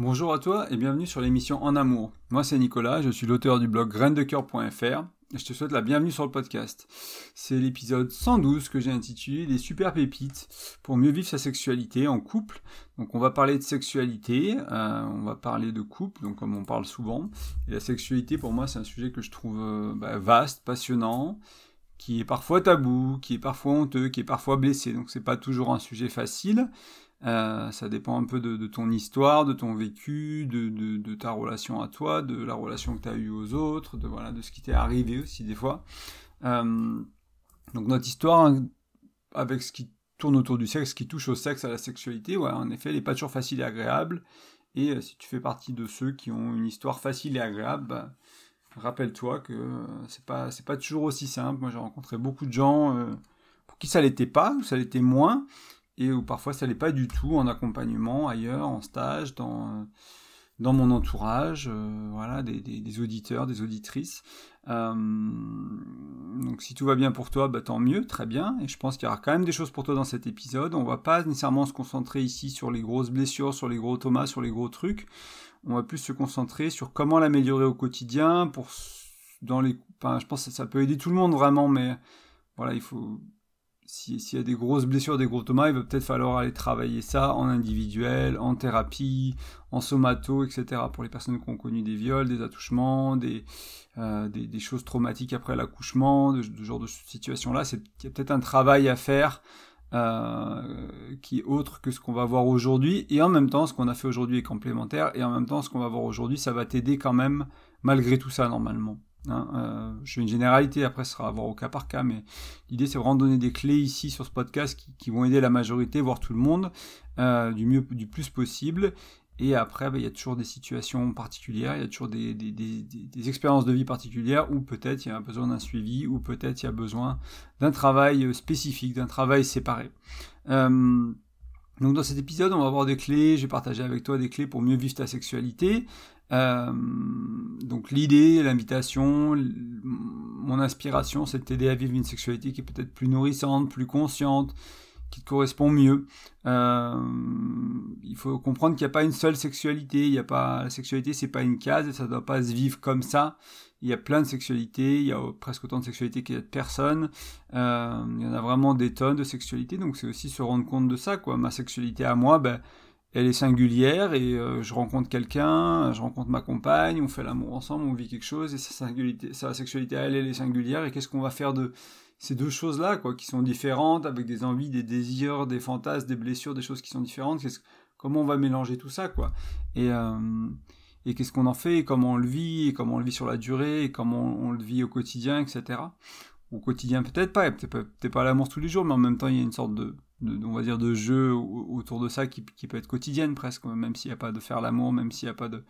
Bonjour à toi et bienvenue sur l'émission En Amour. Moi c'est Nicolas, je suis l'auteur du blog graindecoeur.fr et je te souhaite la bienvenue sur le podcast. C'est l'épisode 112 que j'ai intitulé Les super pépites pour mieux vivre sa sexualité en couple. Donc on va parler de sexualité, euh, on va parler de couple, donc comme on parle souvent. Et la sexualité pour moi c'est un sujet que je trouve euh, bah, vaste, passionnant qui est parfois tabou, qui est parfois honteux, qui est parfois blessé. Donc c'est pas toujours un sujet facile. Euh, ça dépend un peu de, ton histoire, de ton vécu, de, ta relation à toi, de la relation que tu as eue aux autres, de, ce qui t'est arrivé aussi des fois. Euh, donc notre histoire, hein, avec ce qui tourne autour du sexe, ce qui touche au sexe, à la sexualité, ouais, en effet, elle n'est pas toujours facile et agréable. Et euh, si tu fais partie de ceux qui ont une histoire facile et agréable, bah, rappelle-toi que c'est pas pas toujours aussi simple. Moi, j'ai rencontré beaucoup de gens pour qui ça l'était pas ou ça l'était moins et où parfois ça l'est pas du tout en accompagnement ailleurs, en stage, dans, dans mon entourage, euh, voilà, des, auditeurs, des auditrices. Euh, donc si tout va bien pour toi, bah, tant mieux, très bien. Et je pense qu'il y aura quand même des choses pour toi dans cet épisode. On va pas nécessairement se concentrer ici sur les grosses blessures, sur les gros tomas, sur les gros trucs. On va plus se concentrer sur comment l'améliorer au quotidien. Pour dans les, enfin, je pense que ça peut aider tout le monde vraiment, mais voilà, il faut s'il y a des grosses blessures, des gros tomas, il va peut-être falloir aller travailler ça en individuel, en thérapie, en somato, etc. Pour les personnes qui ont connu des viols, des attouchements, des, euh, choses traumatiques après l'accouchement, de, ce genre de situation-là, il y a peut-être un travail à faire euh, qui est autre que ce qu'on va voir aujourd'hui. Et en même temps, ce qu'on a fait aujourd'hui est complémentaire. Et en même temps, ce qu'on va voir aujourd'hui, ça va t'aider quand même, malgré tout ça, normalement. Hein, euh, je fais une généralité, après ce sera à voir au cas par cas, mais l'idée c'est vraiment de donner des clés ici sur ce podcast qui, vont aider la majorité, voire tout le monde, euh, du mieux, du plus possible. Et après, bah, il y a toujours des situations particulières, il y a toujours des, des, expériences de vie particulières où peut-être il y a besoin d'un suivi, ou peut-être il y a besoin d'un travail euh, spécifique, d'un travail séparé. donc dans cet épisode, on va voir des clés, j'ai partagé avec toi des clés pour mieux vivre ta sexualité. Euh, donc l'idée, l'invitation, mon inspiration, c'est de t'aider à vivre une sexualité qui est peut-être plus nourrissante, plus consciente, qui te correspond mieux. Euh, il faut comprendre qu'il n'y a pas une seule sexualité. Il y a pas la sexualité, c'est pas une case et ça doit pas se vivre comme ça. Il y a plein de sexualités. Il y a presque autant de sexualités qu'il y a de personnes. Euh, il y en a vraiment des tonnes de sexualités. Donc c'est aussi se rendre compte de ça. Ma sexualité à moi, ben elle est singulière et euh, je rencontre quelqu'un, je rencontre ma compagne, on fait l'amour ensemble, on vit quelque chose et sa, singularité, sexualité elle, elle est singulière et qu'est-ce qu'on va faire de ces deux choses-là, quoi, qui sont différentes, avec des envies, des désirs, des fantasmes, des blessures, des choses qui sont différentes, comment on va mélanger tout ça, quoi. Et, euh, qu'est-ce qu'on en fait, comment on le vit, comment on le vit sur la durée, comment on, le vit au quotidien, etc. Au quotidien peut-être pas, peut-être pas l'amour tous les jours, mais en même temps il y a une sorte de on va dire de jeu autour de ça qui, peut être quotidienne presque, même s'il n'y a pas de faire l'amour, même s'il n'y a pas de,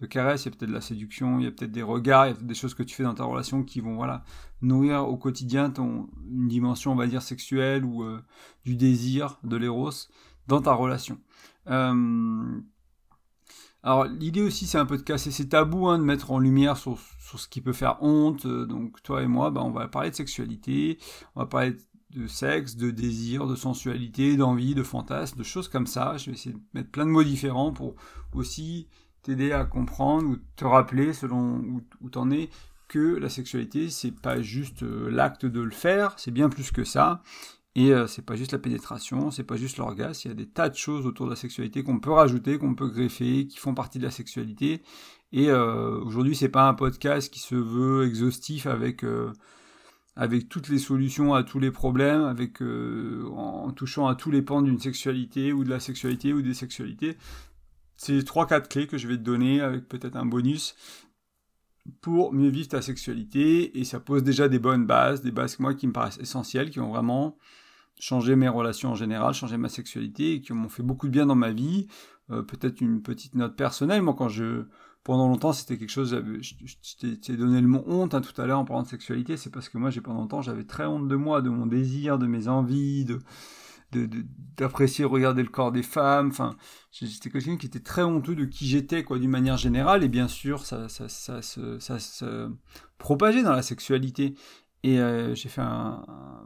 de caresse, il y a peut-être de la séduction, il y a peut-être des regards, il y a des choses que tu fais dans ta relation qui vont voilà nourrir au quotidien ton une dimension on va dire sexuelle ou euh, du désir, de l'éros dans ta relation. Euh, alors l'idée aussi c'est un peu de casser ces tabous, hein, de mettre en lumière sur, ce qui peut faire honte. Donc toi et moi, bah, on va parler de sexualité, on va parler de de sexe, de désir, de sensualité, d'envie, de fantasme, de choses comme ça. Je vais essayer de mettre plein de mots différents pour aussi t'aider à comprendre ou te rappeler selon où, t'en es que la sexualité c'est pas juste euh, l'acte de le faire, c'est bien plus que ça. Et euh, c'est pas juste la pénétration, c'est pas juste l'orgasme, il y a des tas de choses autour de la sexualité qu'on peut rajouter, qu'on peut greffer, qui font partie de la sexualité. Et euh, aujourd'hui, c'est pas un podcast qui se veut exhaustif avec avec toutes les solutions à tous les problèmes, avec euh, en touchant à tous les pans d'une sexualité ou de la sexualité ou des sexualités. C'est trois quatre clés que je vais te donner avec peut-être un bonus pour mieux vivre ta sexualité et ça pose déjà des bonnes bases, des bases moi qui me paraissent essentielles, qui ont vraiment changé mes relations en général, changé ma sexualité et qui m'ont fait beaucoup de bien dans ma vie. Euh, peut-être une petite note personnelle, moi quand je pendant longtemps, c'était quelque chose. Je, t'ai donné le mot honte hein, tout à l'heure en parlant de sexualité. C'est parce que moi, j'ai pendant longtemps, j'avais très honte de moi, de mon désir, de mes envies, de d'apprécier regarder le corps des femmes enfin j'étais quelqu'un qui était très honteux de qui j'étais quoi d'une manière générale et bien sûr ça ça, se propageait dans la sexualité et euh, j'ai fait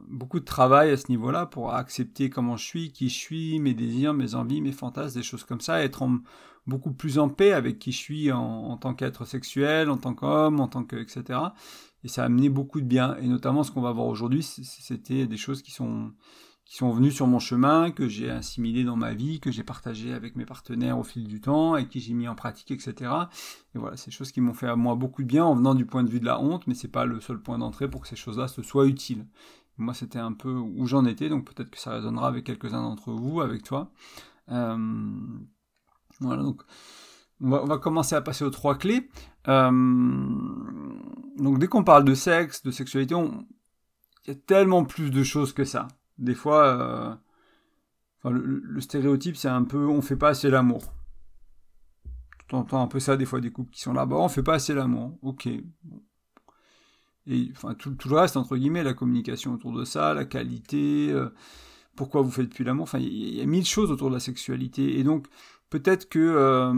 beaucoup de travail à ce niveau-là pour accepter comment je suis, qui je suis, mes désirs, mes envies, mes fantasmes, des choses comme ça, être en, beaucoup plus en paix avec qui je suis en, tant qu'être sexuel, en tant qu'homme, en tant que etc. Et ça a amené beaucoup de bien. Et notamment ce qu'on va voir aujourd'hui, c'était des choses qui sont qui sont venues sur mon chemin, que j'ai assimilé dans ma vie, que j'ai partagé avec mes partenaires au fil du temps, et qui j'ai mis en pratique, etc. Et voilà, des choses qui m'ont fait à moi beaucoup de bien en venant du point de vue de la honte, mais c'est pas le seul point d'entrée pour que ces choses-là se soient utiles. Moi, c'était un peu où j'en étais, donc peut-être que ça résonnera avec quelques-uns d'entre vous, avec toi. Euh, voilà, donc on va, commencer à passer aux trois clés. Euh, donc dès qu'on parle de sexe, de sexualité, il y a tellement plus de choses que ça. Des fois, euh, le, stéréotype, c'est un peu on fait pas assez l'amour. Tu entends un peu ça des fois des couples qui sont là-bas, on fait pas assez l'amour. Ok. Et enfin tout, le reste entre guillemets, la communication autour de ça, la qualité, euh, pourquoi vous faites plus l'amour. Enfin, il y, a mille choses autour de la sexualité. Et donc peut-être que euh,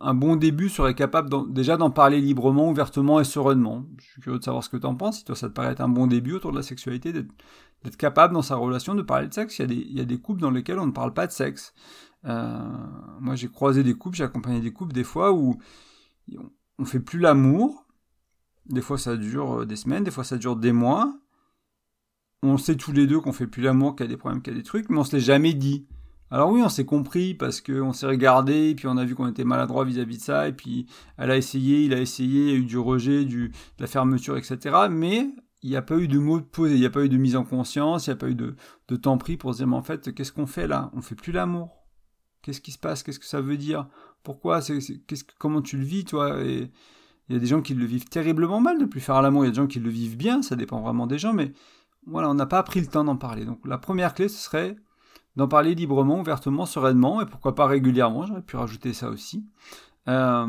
un bon début serait capable déjà d'en parler librement, ouvertement et sereinement. Je suis curieux de savoir ce que tu en penses. Si toi ça te paraît être un bon début autour de la sexualité, d'être capable dans sa relation de parler de sexe. Il y, a des, couples dans lesquels on ne parle pas de sexe. Euh, moi j'ai croisé des couples, j'ai accompagné des couples des fois où on fait plus l'amour. Des fois ça dure euh, des semaines, des fois ça dure des mois. On sait tous les deux qu'on fait plus l'amour, qu'il y a des problèmes, qu'il y a des trucs, mais on se l'est jamais dit. Alors oui, on s'est compris parce qu'on s'est regardé, et puis on a vu qu'on était maladroit vis-à-vis de ça, et puis elle a essayé, il a essayé, il y a eu du rejet, de la fermeture, etc. Mais il n'y a pas eu de mots posés, il n'y a pas eu de mise en conscience, il n'y a pas eu de, de, temps pris pour se dire, mais en fait, qu'est-ce qu'on fait là? On fait plus l'amour. Qu'est-ce qui se passe? Qu'est-ce que ça veut dire? Pourquoi? Comment tu le vis, toi? Il y a des gens qui le vivent terriblement mal de plus faire l'amour, il y a des gens qui le vivent bien, ça dépend vraiment des gens, mais voilà, on n'a pas pris le temps d'en parler. Donc la première clé, ce serait d'en parler librement, ouvertement, sereinement, et pourquoi pas régulièrement, j'aurais pu rajouter ça aussi. Euh,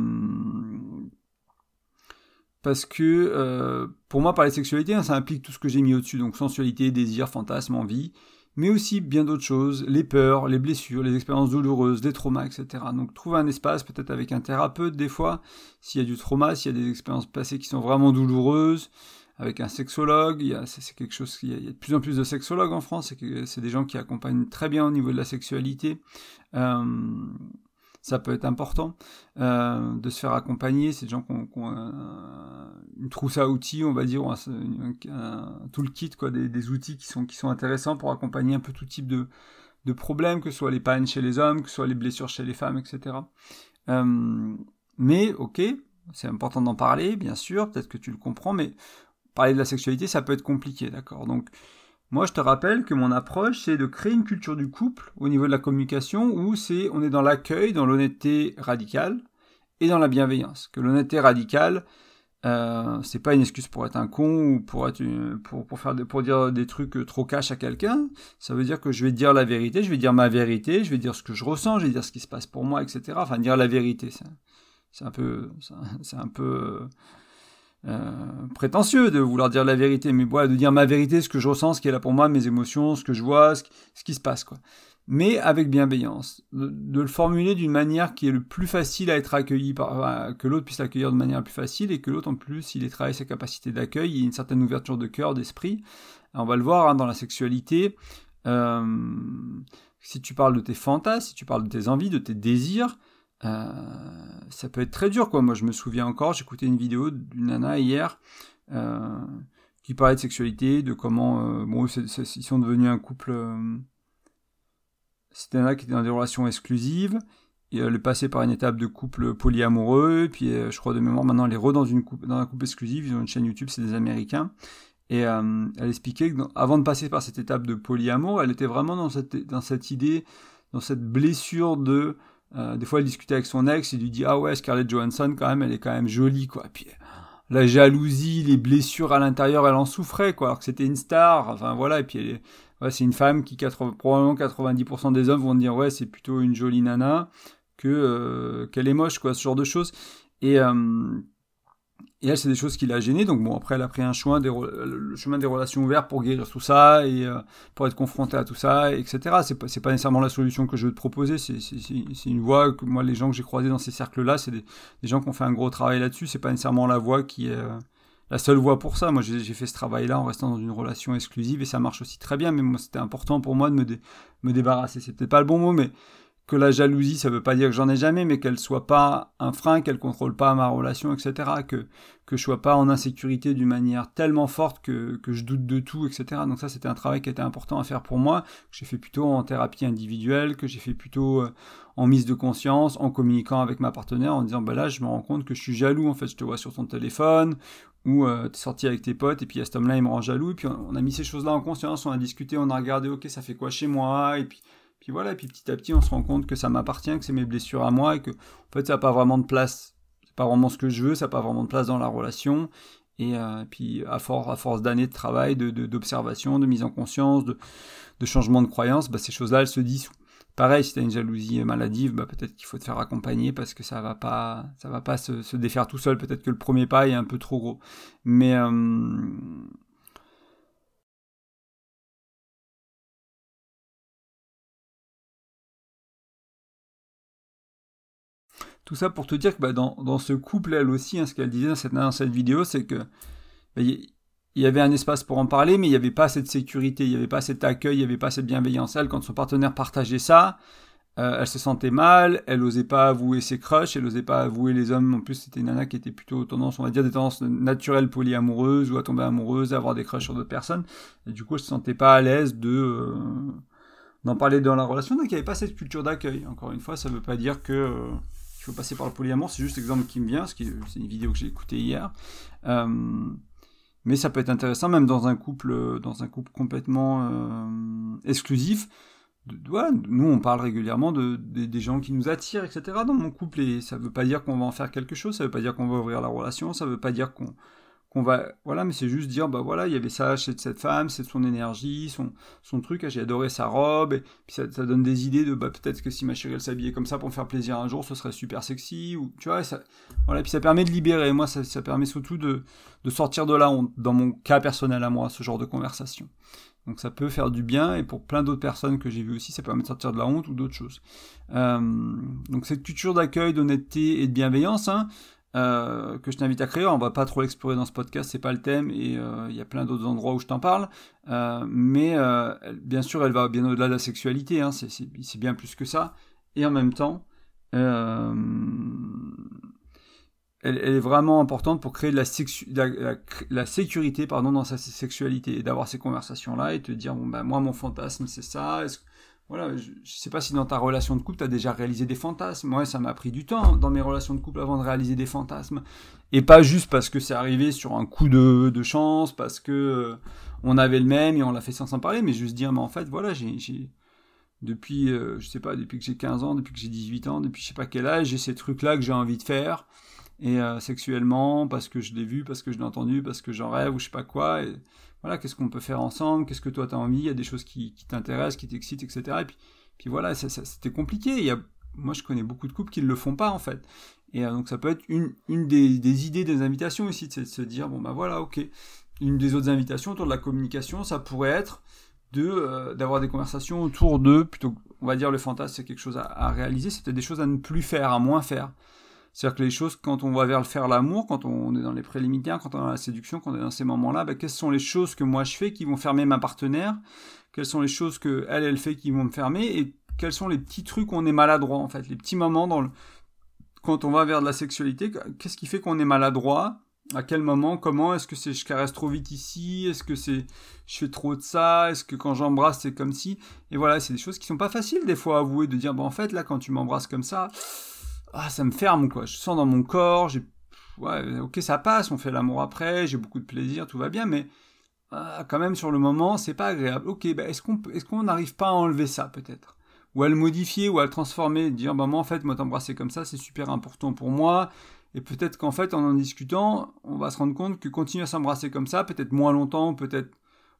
parce que euh, pour moi, parler sexualité, hein, ça implique tout ce que j'ai mis au-dessus, donc sensualité, désir, fantasme, envie, mais aussi bien d'autres choses, les peurs, les blessures, les expériences douloureuses, les traumas, etc. Donc trouver un espace, peut-être avec un thérapeute des fois, s'il y a du trauma, s'il y a des expériences passées qui sont vraiment douloureuses, avec un sexologue. c'est, quelque chose. A, il y, a, de plus en plus de sexologues en France. C'est, des gens qui accompagnent très bien au niveau de la sexualité. Euh, ça peut être important euh, de se faire accompagner. C'est des gens qui ont, une trousse à outils, on va dire, un, toolkit, quoi, des, outils qui sont, qui sont intéressants pour accompagner un peu tout type de, de problèmes, que ce soit les pannes chez les hommes, que ce soit les blessures chez les femmes, etc. Euh, mais, ok, c'est important d'en parler, bien sûr, peut-être que tu le comprends, mais parler de la sexualité, ça peut être compliqué, d'accord Donc, moi, je te rappelle que mon approche, c'est de créer une culture du couple au niveau de la communication où c'est, on est dans l'accueil, dans l'honnêteté radicale et dans la bienveillance. Que l'honnêteté radicale, euh, c'est pas une excuse pour être un con ou pour être faire pour dire des trucs trop cash à quelqu'un. Ça veut dire que je vais dire la vérité, je vais dire ma vérité, je vais dire ce que je ressens, je vais dire ce qui se passe pour moi, etc. Enfin, dire la vérité, c'est un peu, c'est un peu euh, prétentieux de vouloir dire la vérité, mais voilà, de dire ma vérité, ce que je ressens, ce qui est là pour moi, mes émotions, ce que je vois, ce, qui se passe, quoi. Mais avec bienveillance, de, le formuler d'une manière qui est le plus facile à être accueilli, par, que l'autre puisse l'accueillir de manière plus facile et que l'autre en plus, il ait travaillé sa capacité d'accueil, il une certaine ouverture de cœur, d'esprit. On va le voir hein, dans la sexualité. Euh, si tu parles de tes fantasmes, si tu parles de tes envies, de tes désirs, euh, ça peut être très dur, quoi. Moi, je me souviens encore, j'écoutais une vidéo d'une nana hier euh, qui parlait de sexualité, de comment, euh, bon, ils sont devenus un couple. C'était un nana qui était dans des relations exclusives. Et elle est passée par une étape de couple polyamoureux, puis je crois de mémoire, maintenant elle est re dans, une couple, dans un couple exclusif, ils ont une chaîne YouTube, c'est des Américains. Et elle expliquait que avant de passer par cette étape de polyamour, elle était vraiment dans cette, dans cette idée, dans cette blessure de euh, des fois, elle discutait avec son ex, il lui dit ah ouais Scarlett Johansson quand même, elle est quand même jolie quoi. Puis la jalousie, les blessures à l'intérieur, elle en souffrait quoi. Alors que c'était une star, enfin voilà. Et puis ouais, c'est une femme qui 80, probablement 90% des hommes vont dire ouais c'est plutôt une jolie nana que euh, qu'elle est moche quoi, ce genre de choses. Et euh, et elle, c'est des choses qui l'a gênée. Donc bon, après, elle a pris un chemin, le chemin des relations ouvertes pour guérir tout ça et euh, pour être confrontée à tout ça, etc. C'est pas, pas nécessairement la solution que je veux te proposer. C'est une voie que moi, les gens que j'ai croisés dans ces cercles-là, c'est des, gens qui ont fait un gros travail là-dessus. C'est pas nécessairement la voie qui est euh, la seule voie pour ça. Moi, j'ai fait ce travail-là en restant dans une relation exclusive et ça marche aussi très bien. Mais moi, c'était important pour moi de me, me débarrasser. C'est peut-être pas le bon mot, mais que la jalousie, ça veut pas dire que j'en ai jamais, mais qu'elle soit pas un frein, qu'elle contrôle pas ma relation, etc. Que, que je sois pas en insécurité d'une manière tellement forte que, que je doute de tout, etc. Donc ça, c'était un travail qui était important à faire pour moi, que j'ai fait plutôt en thérapie individuelle, que j'ai fait plutôt euh, en mise de conscience, en communiquant avec ma partenaire, en disant, bah là, je me rends compte que je suis jaloux, en fait, je te vois sur ton téléphone, ou euh, tu es sorti avec tes potes, et puis à cet homme-là, il me rend jaloux, et puis on, on a mis ces choses-là en conscience, on a discuté, on a regardé, ok, ça fait quoi chez moi, et puis puis voilà, puis petit à petit, on se rend compte que ça m'appartient, que c'est mes blessures à moi, et que en fait, ça n'a pas vraiment de place. C'est pas vraiment ce que je veux, ça n'a pas vraiment de place dans la relation. Et euh, puis, à, force d'années de travail, d'observation, de, de, mise en conscience, de, de changement de croyance, bah, ces choses-là, elles se dissouent. Pareil, si tu as une jalousie maladive, bah, peut-être qu'il faut te faire accompagner parce que ça va pas, ça va pas se, se défaire tout seul. Peut-être que le premier pas est un peu trop gros. Mais euh, Tout ça pour te dire que bah, dans, dans, ce couple, elle aussi, hein, ce qu'elle disait dans cette, dans cette vidéo, c'est que bah, il y avait un espace pour en parler, mais il n'y avait pas cette sécurité, il n'y avait pas cet accueil, il n'y avait pas cette bienveillance. Elle, quand son partenaire partageait ça, euh, elle se sentait mal, elle n'osait pas avouer ses crushs, elle n'osait pas avouer les hommes. En plus, c'était une nana qui était plutôt tendance, on va dire, des tendances naturelles polyamoureuses ou à tomber amoureuse, à avoir des crushs sur d'autres personnes. Du coup, elle se sentait pas à l'aise de euh, d'en parler dans la relation. Donc, il n'y avait pas cette culture d'accueil. Encore une fois, ça ne veut pas dire que euh, il faut passer par le polyamour, c'est juste l'exemple qui me vient, c'est une vidéo que j'ai écoutée hier. Euh, mais ça peut être intéressant, même dans un couple, dans un couple complètement euh, exclusif. Nous, on parle régulièrement de, des gens qui nous attirent, etc. dans mon couple, et ça ne veut pas dire qu'on va en faire quelque chose, ça ne veut pas dire qu'on va ouvrir la relation, ça ne veut pas dire qu'on qu'on va voilà mais c'est juste dire bah voilà il y avait ça chez cette femme c'est son énergie son son truc j'ai adoré sa robe et puis ça, ça, donne des idées de bah peut-être que si ma chérie elle s'habillait comme ça pour me faire plaisir un jour ce serait super sexy ou tu vois ça voilà puis ça permet de libérer moi ça, ça permet surtout de de sortir de la honte dans mon cas personnel à moi ce genre de conversation donc ça peut faire du bien et pour plein d'autres personnes que j'ai vues aussi, ça permet de sortir de la honte ou d'autres choses. Euh, donc cette culture d'accueil, d'honnêteté et de bienveillance, hein, euh, que je t'invite à créer. On va pas trop l'explorer dans ce podcast, c'est pas le thème, et euh, il y a plein d'autres endroits où je t'en parle. Euh, mais bien sûr, elle va bien au-delà de la sexualité, hein, c'est bien plus que ça. Et en même temps, elle, est vraiment importante pour créer de la, sécurité pardon, dans sa sexualité, et d'avoir ces conversations-là, et te dire, bon, ben, moi, mon fantasme, c'est ça. Est-ce voilà, je, ne sais pas si dans ta relation de couple, tu déjà réalisé des fantasmes. Moi, ça m'a pris du temps dans mes relations de couple avant de réaliser des fantasmes. Et pas juste parce que c'est arrivé sur un coup de, chance, parce que euh, on avait le même et on l'a fait sans s'en parler, mais juste dire, mais en fait, voilà, j'ai, depuis, euh, je sais pas, depuis que j'ai 15 ans, depuis que j'ai 18 ans, depuis je sais pas quel âge, j'ai ces trucs-là que j'ai envie de faire. Et euh, sexuellement, parce que je l'ai vu, parce que je l'ai entendu, parce que j'en rêve, ou je sais pas quoi. Voilà, qu'est-ce qu'on peut faire ensemble, qu'est-ce que toi tu as envie, il y a des choses qui, qui t'intéressent, qui t'excitent, etc. Et puis, puis voilà, c'était compliqué. Il y a, moi, je connais beaucoup de couples qui ne le font pas, en fait. Et euh, donc, ça peut être une, une des, des, idées des invitations aussi, de se dire, bon, bah voilà, ok. Une des autres invitations autour de la communication, ça pourrait être de euh, d'avoir des conversations autour de, plutôt, on va dire, le fantasme, c'est quelque chose à, à réaliser, c'est peut-être des choses à ne plus faire, à moins faire. C'est-à-dire que les choses, quand on va vers le faire l'amour, quand on est dans les préliminaires, quand on est dans la séduction, quand on est dans ces moments-là, bah, quelles sont les choses que moi je fais qui vont fermer ma partenaire? Quelles sont les choses que elle, elle fait qui vont me fermer? Et quels sont les petits trucs où on est maladroit, en fait? Les petits moments dans quand on va vers de la sexualité, qu'est-ce qui fait qu'on est maladroit? À quel moment, comment, est-ce que c'est je caresse trop vite ici, est-ce que c'est je fais trop de ça, est-ce que quand j'embrasse c'est comme si, et voilà, c'est des choses qui sont pas faciles des fois à avouer, de dire, en fait là quand tu m'embrasses comme ça, ah, ça me ferme, quoi. Je sens dans mon corps, j'ai, ok, ça passe, on fait l'amour après, j'ai beaucoup de plaisir, tout va bien, mais ah, quand même sur le moment, c'est pas agréable. Ok, bah, est-ce qu'on est-ce qu'on n'arrive pas à enlever ça peut-être? Ou à le modifier, ou à le transformer, dire, bah, moi, en fait, moi, t'embrasser comme ça, c'est super important pour moi. Et peut-être qu'en fait, en en discutant, on va se rendre compte que continuer à s'embrasser comme ça, peut-être moins longtemps, peut-être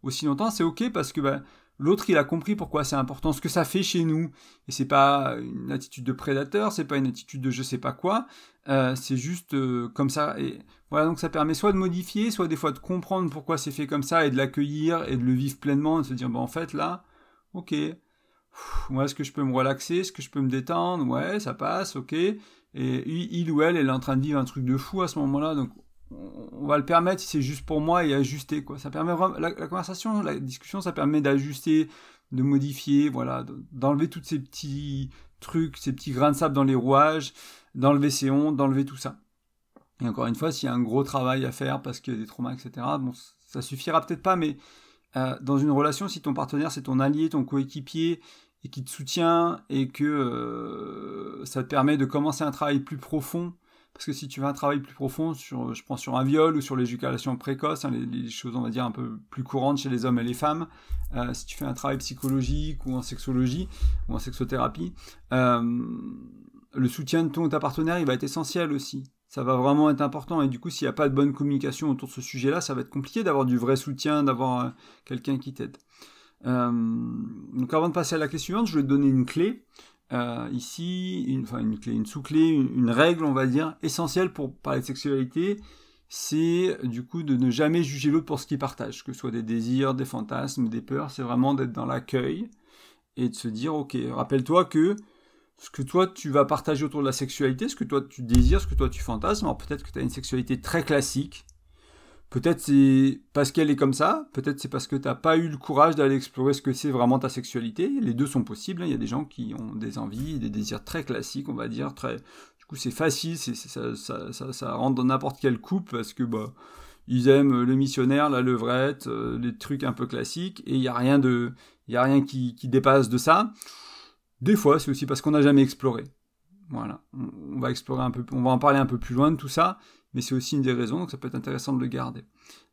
aussi longtemps, c'est ok parce que bah, L'autre, il a compris pourquoi c'est important, ce que ça fait chez nous. Et c'est pas une attitude de prédateur, c'est pas une attitude de je sais pas quoi. Euh, c'est juste euh, comme ça. Et voilà, donc ça permet soit de modifier, soit des fois de comprendre pourquoi c'est fait comme ça et de l'accueillir et de le vivre pleinement et de se dire, bon, en fait, là, ok. Moi, est-ce que je peux me relaxer? Est-ce que je peux me détendre? Ouais, ça passe, ok. Et il ou elle, elle est en train de vivre un truc de fou à ce moment-là, donc on va le permettre si c'est juste pour moi et ajuster quoi. Ça permet la, conversation, la discussion, ça permet d'ajuster, de modifier, voilà, d'enlever toutes ces petits trucs, ces petits grains de sable dans les rouages, d'enlever ces ondes, d'enlever tout ça. Et encore une fois, s'il y a un gros travail à faire parce qu'il y a des traumas, etc., bon, ça suffira peut-être pas, mais euh, dans une relation, si ton partenaire c'est ton allié, ton coéquipier, et qui te soutient, et que euh, ça te permet de commencer un travail plus profond, parce que si tu veux un travail plus profond, sur, je prends sur un viol ou sur l'éducation précoce, hein, les, choses on va dire un peu plus courantes chez les hommes et les femmes, euh, si tu fais un travail psychologique ou en sexologie ou en sexothérapie, le soutien de ton ta partenaire il va être essentiel aussi ça va vraiment être important. Et du coup, s'il n'y a pas de bonne communication autour de ce sujet-là, ça va être compliqué d'avoir du vrai soutien, d'avoir euh, quelqu'un qui t'aide. Euh, donc avant de passer à la clé suivante, je vais te donner une clé. Euh, ici, une, enfin une clé, une sous-clé, une, règle, on va dire, essentielle pour parler de sexualité, c'est du coup de ne jamais juger l'autre pour ce qu'il partage, que ce soit des désirs, des fantasmes, des peurs, c'est vraiment d'être dans l'accueil et de se dire, ok, rappelle-toi que ce que toi tu vas partager autour de la sexualité, ce que toi tu désires, ce que toi tu fantasmes. Alors peut-être que tu as une sexualité très classique. Peut-être c'est parce qu'elle est comme ça, peut-être c'est parce que tu n'as pas eu le courage d'aller explorer ce que c'est vraiment ta sexualité. Les deux sont possibles. Hein. Il y a des gens qui ont des envies, des désirs très classiques, on va dire. Très... Du coup, c'est facile, ça, ça, rentre dans n'importe quelle coupe parce que bah, ils aiment le missionnaire, la levrette, euh, les trucs un peu classiques, et il n'y a rien, de, rien qui, dépasse de ça. Des fois, c'est aussi parce qu'on n'a jamais exploré. Voilà, on va en parler un peu plus loin de tout ça, mais c'est aussi une des raisons, donc ça peut être intéressant de le garder.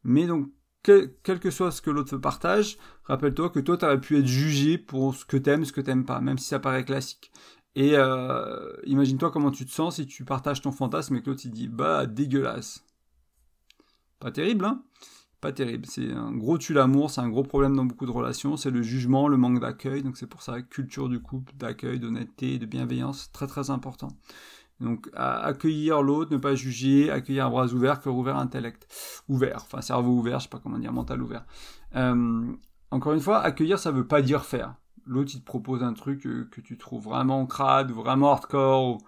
Mais donc, quel, que soit ce que l'autre partage, rappelle-toi que toi, tu aurais pu être jugé pour ce que t'aimes, ce que t'aimes pas, même si ça paraît classique. Et euh, imagine-toi comment tu te sens si tu partages ton fantasme et que l'autre il dit bah dégueulasse. Pas terrible, hein? Pas terrible. C'est un gros tue l'amour, c'est un gros problème dans beaucoup de relations, c'est le jugement, le manque d'accueil. Donc c'est pour ça culture du couple, d'accueil, d'honnêteté, de bienveillance, très très important. Donc accueillir l'autre, ne pas juger, accueillir à bras ouverts, cœur ouvert, intellect ouvert, enfin cerveau ouvert, je sais pas comment dire, mental ouvert. Euh, encore une fois, accueillir, ça veut pas dire faire. L'autre, il te propose un truc que, tu trouves vraiment crade, vraiment hardcore,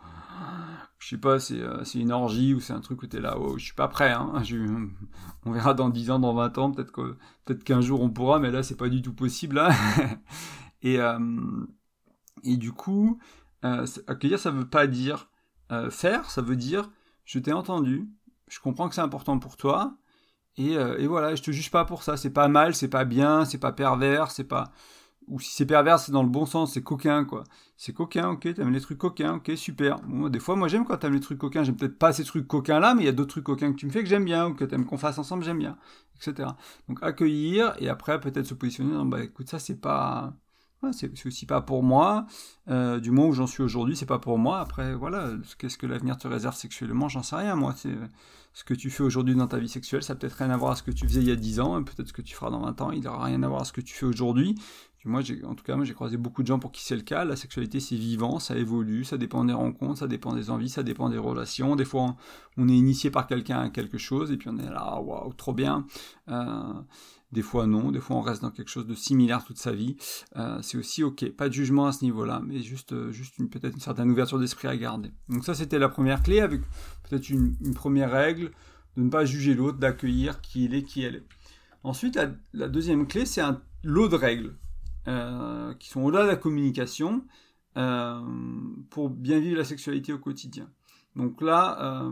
je sais pas, euh, c'est une orgie ou c'est un truc où t'es là, oh, je suis pas prêt, hein, on verra dans 10 ans, dans 20 ans, peut-être qu'un jour on pourra, mais là c'est pas du tout possible. Hein. et, euh, et du coup, euh, accueillir, ça veut pas dire euh, faire, ça veut dire je t'ai entendu, je comprends que c'est important pour toi, et, et, voilà, je te juge pas pour ça, c'est pas mal, c'est pas bien, c'est pas pervers, c'est pas ou si c'est pervers, c'est dans le bon sens, c'est coquin, quoi. C'est coquin, ok, t'aimes les trucs coquins, ok, super. des fois, moi, j'aime quand t'aimes les trucs coquins. J'aime peut-être pas ces trucs coquins-là, mais il y a d'autres trucs coquins que tu me fais que j'aime bien, ou que t'aimes qu'on fasse ensemble, j'aime bien, etc. Donc, accueillir, et après, peut-être se positionner dans, bah, écoute, ça, c'est pas... c'est aussi pas pour moi. Euh, du moment où j'en suis aujourd'hui, c'est pas pour moi. Après, voilà, qu'est-ce que l'avenir te réserve sexuellement, j'en sais rien. Moi, c'est ce que tu fais aujourd'hui dans ta vie sexuelle, ça peut-être rien à voir à ce que tu faisais il y a 10 ans, peut-être ce que tu feras dans 20 ans, il n'aura rien à voir à ce que tu fais aujourd'hui. Moi, en tout cas, moi, j'ai croisé beaucoup de gens pour qui c'est le cas. La sexualité, c'est vivant, ça évolue, ça dépend des rencontres, ça dépend des envies, ça dépend des relations. Des fois, on, est initié par quelqu'un à quelque chose et puis on est là, waouh, trop bien. Euh, des fois, non. Des fois, on reste dans quelque chose de similaire toute sa vie. Euh, c'est aussi ok. Pas de jugement à ce niveau-là, mais juste, euh, juste une, peut-être une certaine ouverture d'esprit à garder. Donc ça, c'était la première clé avec peut-être une, première règle de ne pas juger l'autre, d'accueillir qui il est, qui elle est. Ensuite, la, deuxième clé, c'est un lot de règles. Euh, qui sont au-delà de la communication pour bien vivre la sexualité au quotidien. Donc là,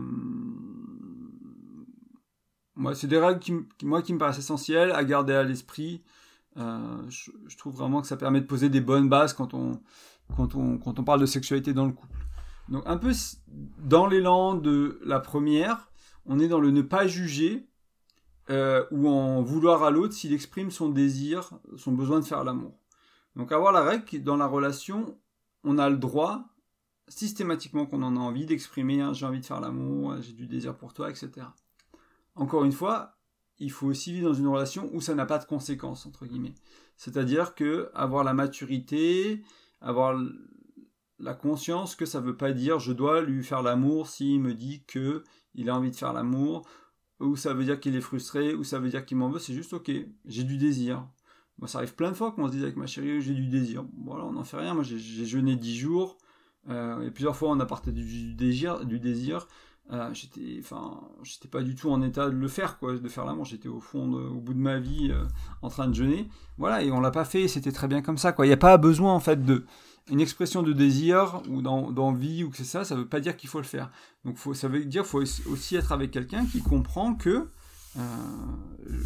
c'est des règles qui, moi, qui me paraissent essentielles à garder à l'esprit. Je, je, trouve vraiment que ça permet de poser des bonnes bases quand on, quand on, quand on parle de sexualité dans le couple. Donc un peu dans l'élan de la première, on est dans le ne pas juger euh, ou en vouloir à l'autre s'il exprime son désir, son besoin de faire l'amour. Donc avoir la règle dans la relation, on a le droit systématiquement qu'on en a envie d'exprimer, hein, j'ai envie de faire l'amour, j'ai du désir pour toi, etc. Encore une fois, il faut aussi vivre dans une relation où ça n'a pas de conséquences, entre guillemets. C'est-à-dire que avoir la maturité, avoir la conscience que ça ne veut pas dire je dois lui faire l'amour s'il me dit que il a envie de faire l'amour, ou ça veut dire qu'il est frustré, ou ça veut dire qu'il m'en veut, c'est juste ok, j'ai du désir. Moi, ça arrive plein de fois qu'on se dit avec ma chérie, j'ai du désir. Voilà, on n'en fait rien. Moi, j'ai jeûné 10 jours, euh, et plusieurs fois on a parté du désir. Du désir. Euh, j'étais, enfin, j'étais pas du tout en état de le faire, quoi, de faire l'amour. J'étais au fond, au bout de ma vie, euh, en train de jeûner. Voilà, et on l'a pas fait. C'était très bien comme ça, quoi. Il n'y a pas besoin en fait de une expression de désir ou d'envie ou que c'est ça, ça veut pas dire qu'il faut le faire. Donc ça veut dire faut aussi être avec quelqu'un qui comprend que euh,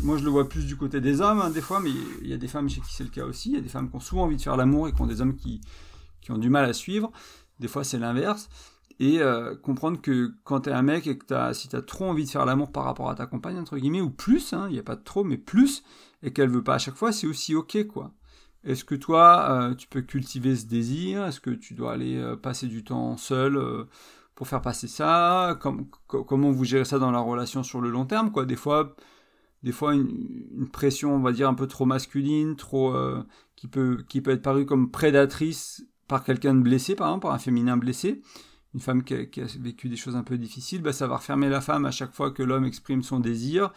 moi, je le vois plus du côté des hommes, hein, des fois, mais il y a des femmes chez qui c'est le cas aussi. Il y a des femmes qui ont souvent envie de faire l'amour et qui ont des hommes qui, qui ont du mal à suivre. Des fois, c'est l'inverse. Et euh, comprendre que quand tu es un mec et que as, si tu as trop envie de faire l'amour par rapport à ta compagne, entre guillemets, ou plus, hein, il n'y a pas de trop, mais plus, et qu'elle veut pas à chaque fois, c'est aussi ok, quoi. Est-ce que toi, euh, tu peux cultiver ce désir? Est-ce que tu dois aller passer du temps seul pour faire passer ça? Comment vous gérez ça dans la relation sur le long terme quoi? Des fois, des fois une, pression, on va dire un peu trop masculine, trop euh, qui peut qui peut être parue comme prédatrice par quelqu'un de blessé, par exemple, par un féminin blessé, une femme qui a, vécu des choses un peu difficiles, bah, ça va refermer la femme à chaque fois que l'homme exprime son désir,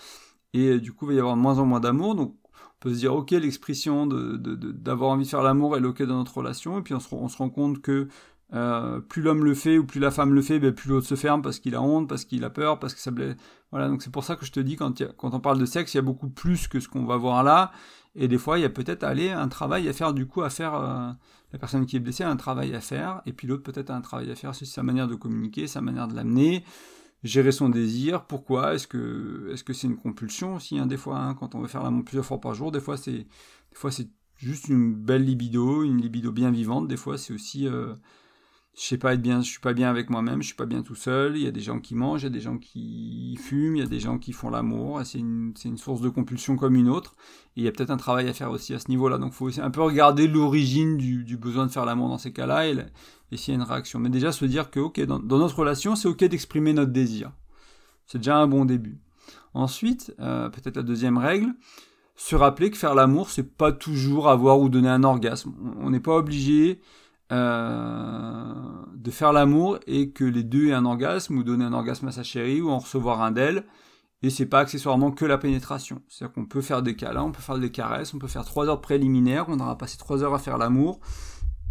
et euh, du coup il va y avoir de moins en moins d'amour. Donc on peut se dire ok l'expression d'avoir de, envie de faire l'amour est ok dans notre relation, et puis on se, rend compte que euh, plus l'homme le fait ou plus la femme le fait, ben, plus l'autre se ferme parce qu'il a honte, parce qu'il a peur, parce que ça blesse. Voilà, donc c'est pour ça que je te dis quand, on parle de sexe, il y a beaucoup plus que ce qu'on va voir là. Et des fois, il y a peut-être aller un travail à faire du coup à faire. Euh, la personne qui est blessée a un travail à faire, et puis l'autre peut-être a un travail à faire sur sa manière de communiquer, sa manière de l'amener, gérer son désir. Pourquoi Est-ce que c'est une compulsion aussi hein, Des fois, hein, quand on veut faire l'amour plusieurs fois par jour, des fois c'est des c'est juste une belle libido, une libido bien vivante. Des fois, c'est aussi euh, je sais suis pas bien avec moi-même, je suis pas bien tout seul. Il y a des gens qui mangent, il y a des gens qui fument, il y a des gens qui font l'amour. C'est une, source de compulsion comme une autre. Et il y a peut-être un travail à faire aussi à ce niveau-là. Donc, il faut aussi un peu regarder l'origine du, besoin de faire l'amour dans ces cas-là et, s'il y a une réaction. Mais déjà se dire que, ok, dans, dans notre relation, c'est ok d'exprimer notre désir. C'est déjà un bon début. Ensuite, euh, peut-être la deuxième règle, se rappeler que faire l'amour, c'est pas toujours avoir ou donner un orgasme. On n'est pas obligé euh, de faire l'amour et que les deux aient un orgasme ou donner un orgasme à sa chérie ou en recevoir un d'elle. Et c'est pas accessoirement que la pénétration. C'est-à-dire qu'on peut faire des câlins, on peut faire des caresses, on peut faire trois heures préliminaires, on aura passé trois heures à faire l'amour.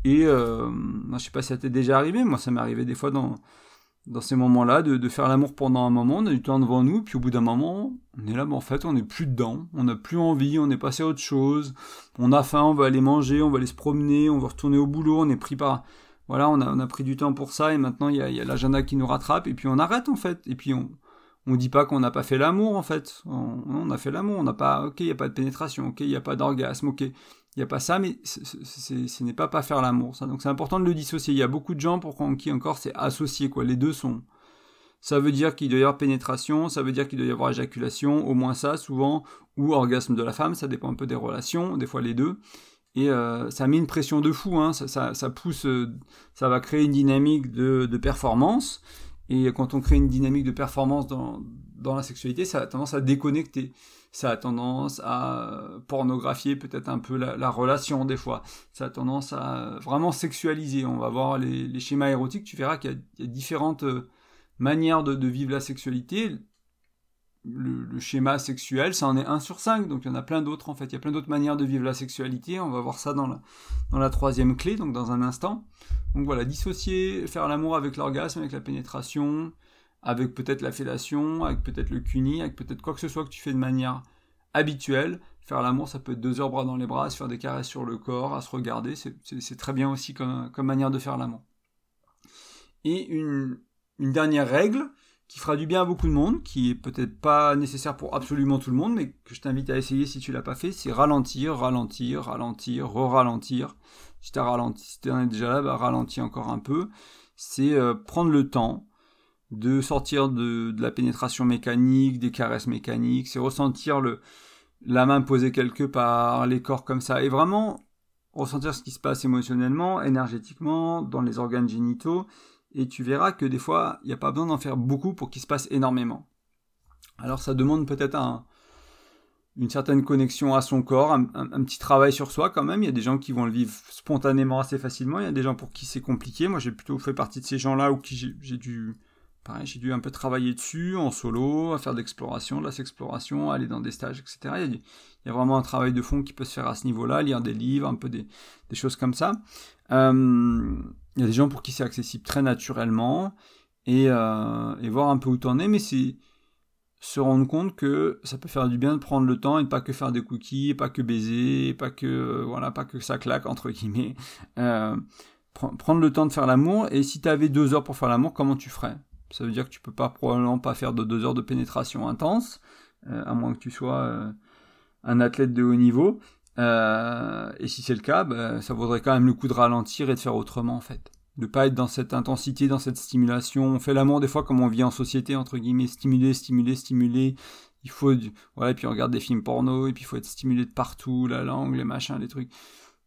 Et euh, je sais pas si ça t'est déjà arrivé, moi ça m'est arrivé des fois dans, dans ces moments-là, de, faire l'amour pendant un moment, on a du temps devant nous, puis au bout d'un moment, on est là, mais en fait, on n'est plus dedans, on n'a plus envie, on est passé à autre chose, on a faim, on va aller manger, on va aller se promener, on va retourner au boulot, on est pris par... Voilà, on a, on a pris du temps pour ça, et maintenant, il y a, y a l'agenda qui nous rattrape, et puis on arrête, en fait, et puis on... On dit pas qu'on n'a pas fait l'amour en fait. On, a fait l'amour, on n'a pas. Ok, il n'y a pas de pénétration. Ok, il n'y a pas d'orgasme. Ok, il n'y a pas ça, mais ce n'est pas pas faire l'amour. Ça. Donc c'est important de le dissocier. Il y a beaucoup de gens pour qui encore c'est associé. Quoi. Les deux sont. Ça veut dire qu'il doit y avoir pénétration, ça veut dire qu'il doit y avoir éjaculation, au moins ça souvent, ou orgasme de la femme, ça dépend un peu des relations, des fois les deux. Et euh, ça met une pression de fou, hein. ça, euh, ça va créer une dynamique de performance. Et quand on crée une dynamique de performance dans, dans la sexualité, ça a tendance à déconnecter. Ça a tendance à pornographier peut-être un peu la, relation des fois. Ça a tendance à vraiment sexualiser. On va voir les, schémas érotiques, tu verras qu'il y, a différentes euh, manières de, vivre la sexualité. Le, schéma sexuel, ça en est un sur cinq, donc il y en a plein d'autres en fait. Il y a plein d'autres manières de vivre la sexualité. On va voir ça dans la, dans la troisième clé, donc dans un instant. Donc voilà, dissocier, faire l'amour avec l'orgasme, avec la pénétration, avec peut-être la fellation, avec peut-être le cuni, avec peut-être quoi que ce soit que tu fais de manière habituelle. Faire l'amour, ça peut être deux heures bras dans les bras, se faire des caresses sur le corps, à se regarder, c'est très bien aussi comme, manière de faire l'amour. Et une, dernière règle qui fera du bien à beaucoup de monde, qui est peut-être pas nécessaire pour absolument tout le monde, mais que je t'invite à essayer si tu l'as pas fait, c'est ralentir, ralentir, ralentir, re-ralentir. Si tu ralenti, si es déjà là, bah, ralentis encore un peu. C'est euh, prendre le temps, de sortir de, la pénétration mécanique, des caresses mécaniques, c'est ressentir le, la main posée quelque part, les corps comme ça, et vraiment ressentir ce qui se passe émotionnellement, énergétiquement, dans les organes génitaux, et tu verras que des fois, il n'y a pas besoin d'en faire beaucoup pour qu'il se passe énormément. Alors ça demande peut-être un, une certaine connexion à son corps, un, petit travail sur soi quand même. Il y a des gens qui vont le vivre spontanément assez facilement, il y a des gens pour qui c'est compliqué. Moi j'ai plutôt fait partie de ces gens-là où j'ai dû Pareil, j'ai dû un peu travailler dessus en solo, à faire d'exploration, de la sexploration, aller dans des stages, etc. Il y, a, vraiment un travail de fond qui peut se faire à ce niveau-là, lire des livres, un peu des, choses comme ça. Euh, il y a des gens pour qui c'est accessible très naturellement et, euh, et voir un peu où t'en es, mais c'est se rendre compte que ça peut faire du bien de prendre le temps et pas que faire des cookies, pas que baiser, pas que voilà, pas que ça claque entre guillemets. Euh, prendre le temps de faire l'amour, et si tu avais deux heures pour faire l'amour, comment tu ferais? Ça veut dire que tu peux pas probablement pas faire de deux heures de pénétration intense, euh, à moins que tu sois euh, un athlète de haut niveau. Euh, et si c'est le cas, bah, ça vaudrait quand même le coup de ralentir et de faire autrement en fait. De pas être dans cette intensité, dans cette stimulation. On fait l'amour des fois comme on vit en société, entre guillemets, stimuler, stimuler, stimuler. Il faut, voilà, et puis on regarde des films porno, et puis il faut être stimulé de partout, la langue, les machins, les trucs.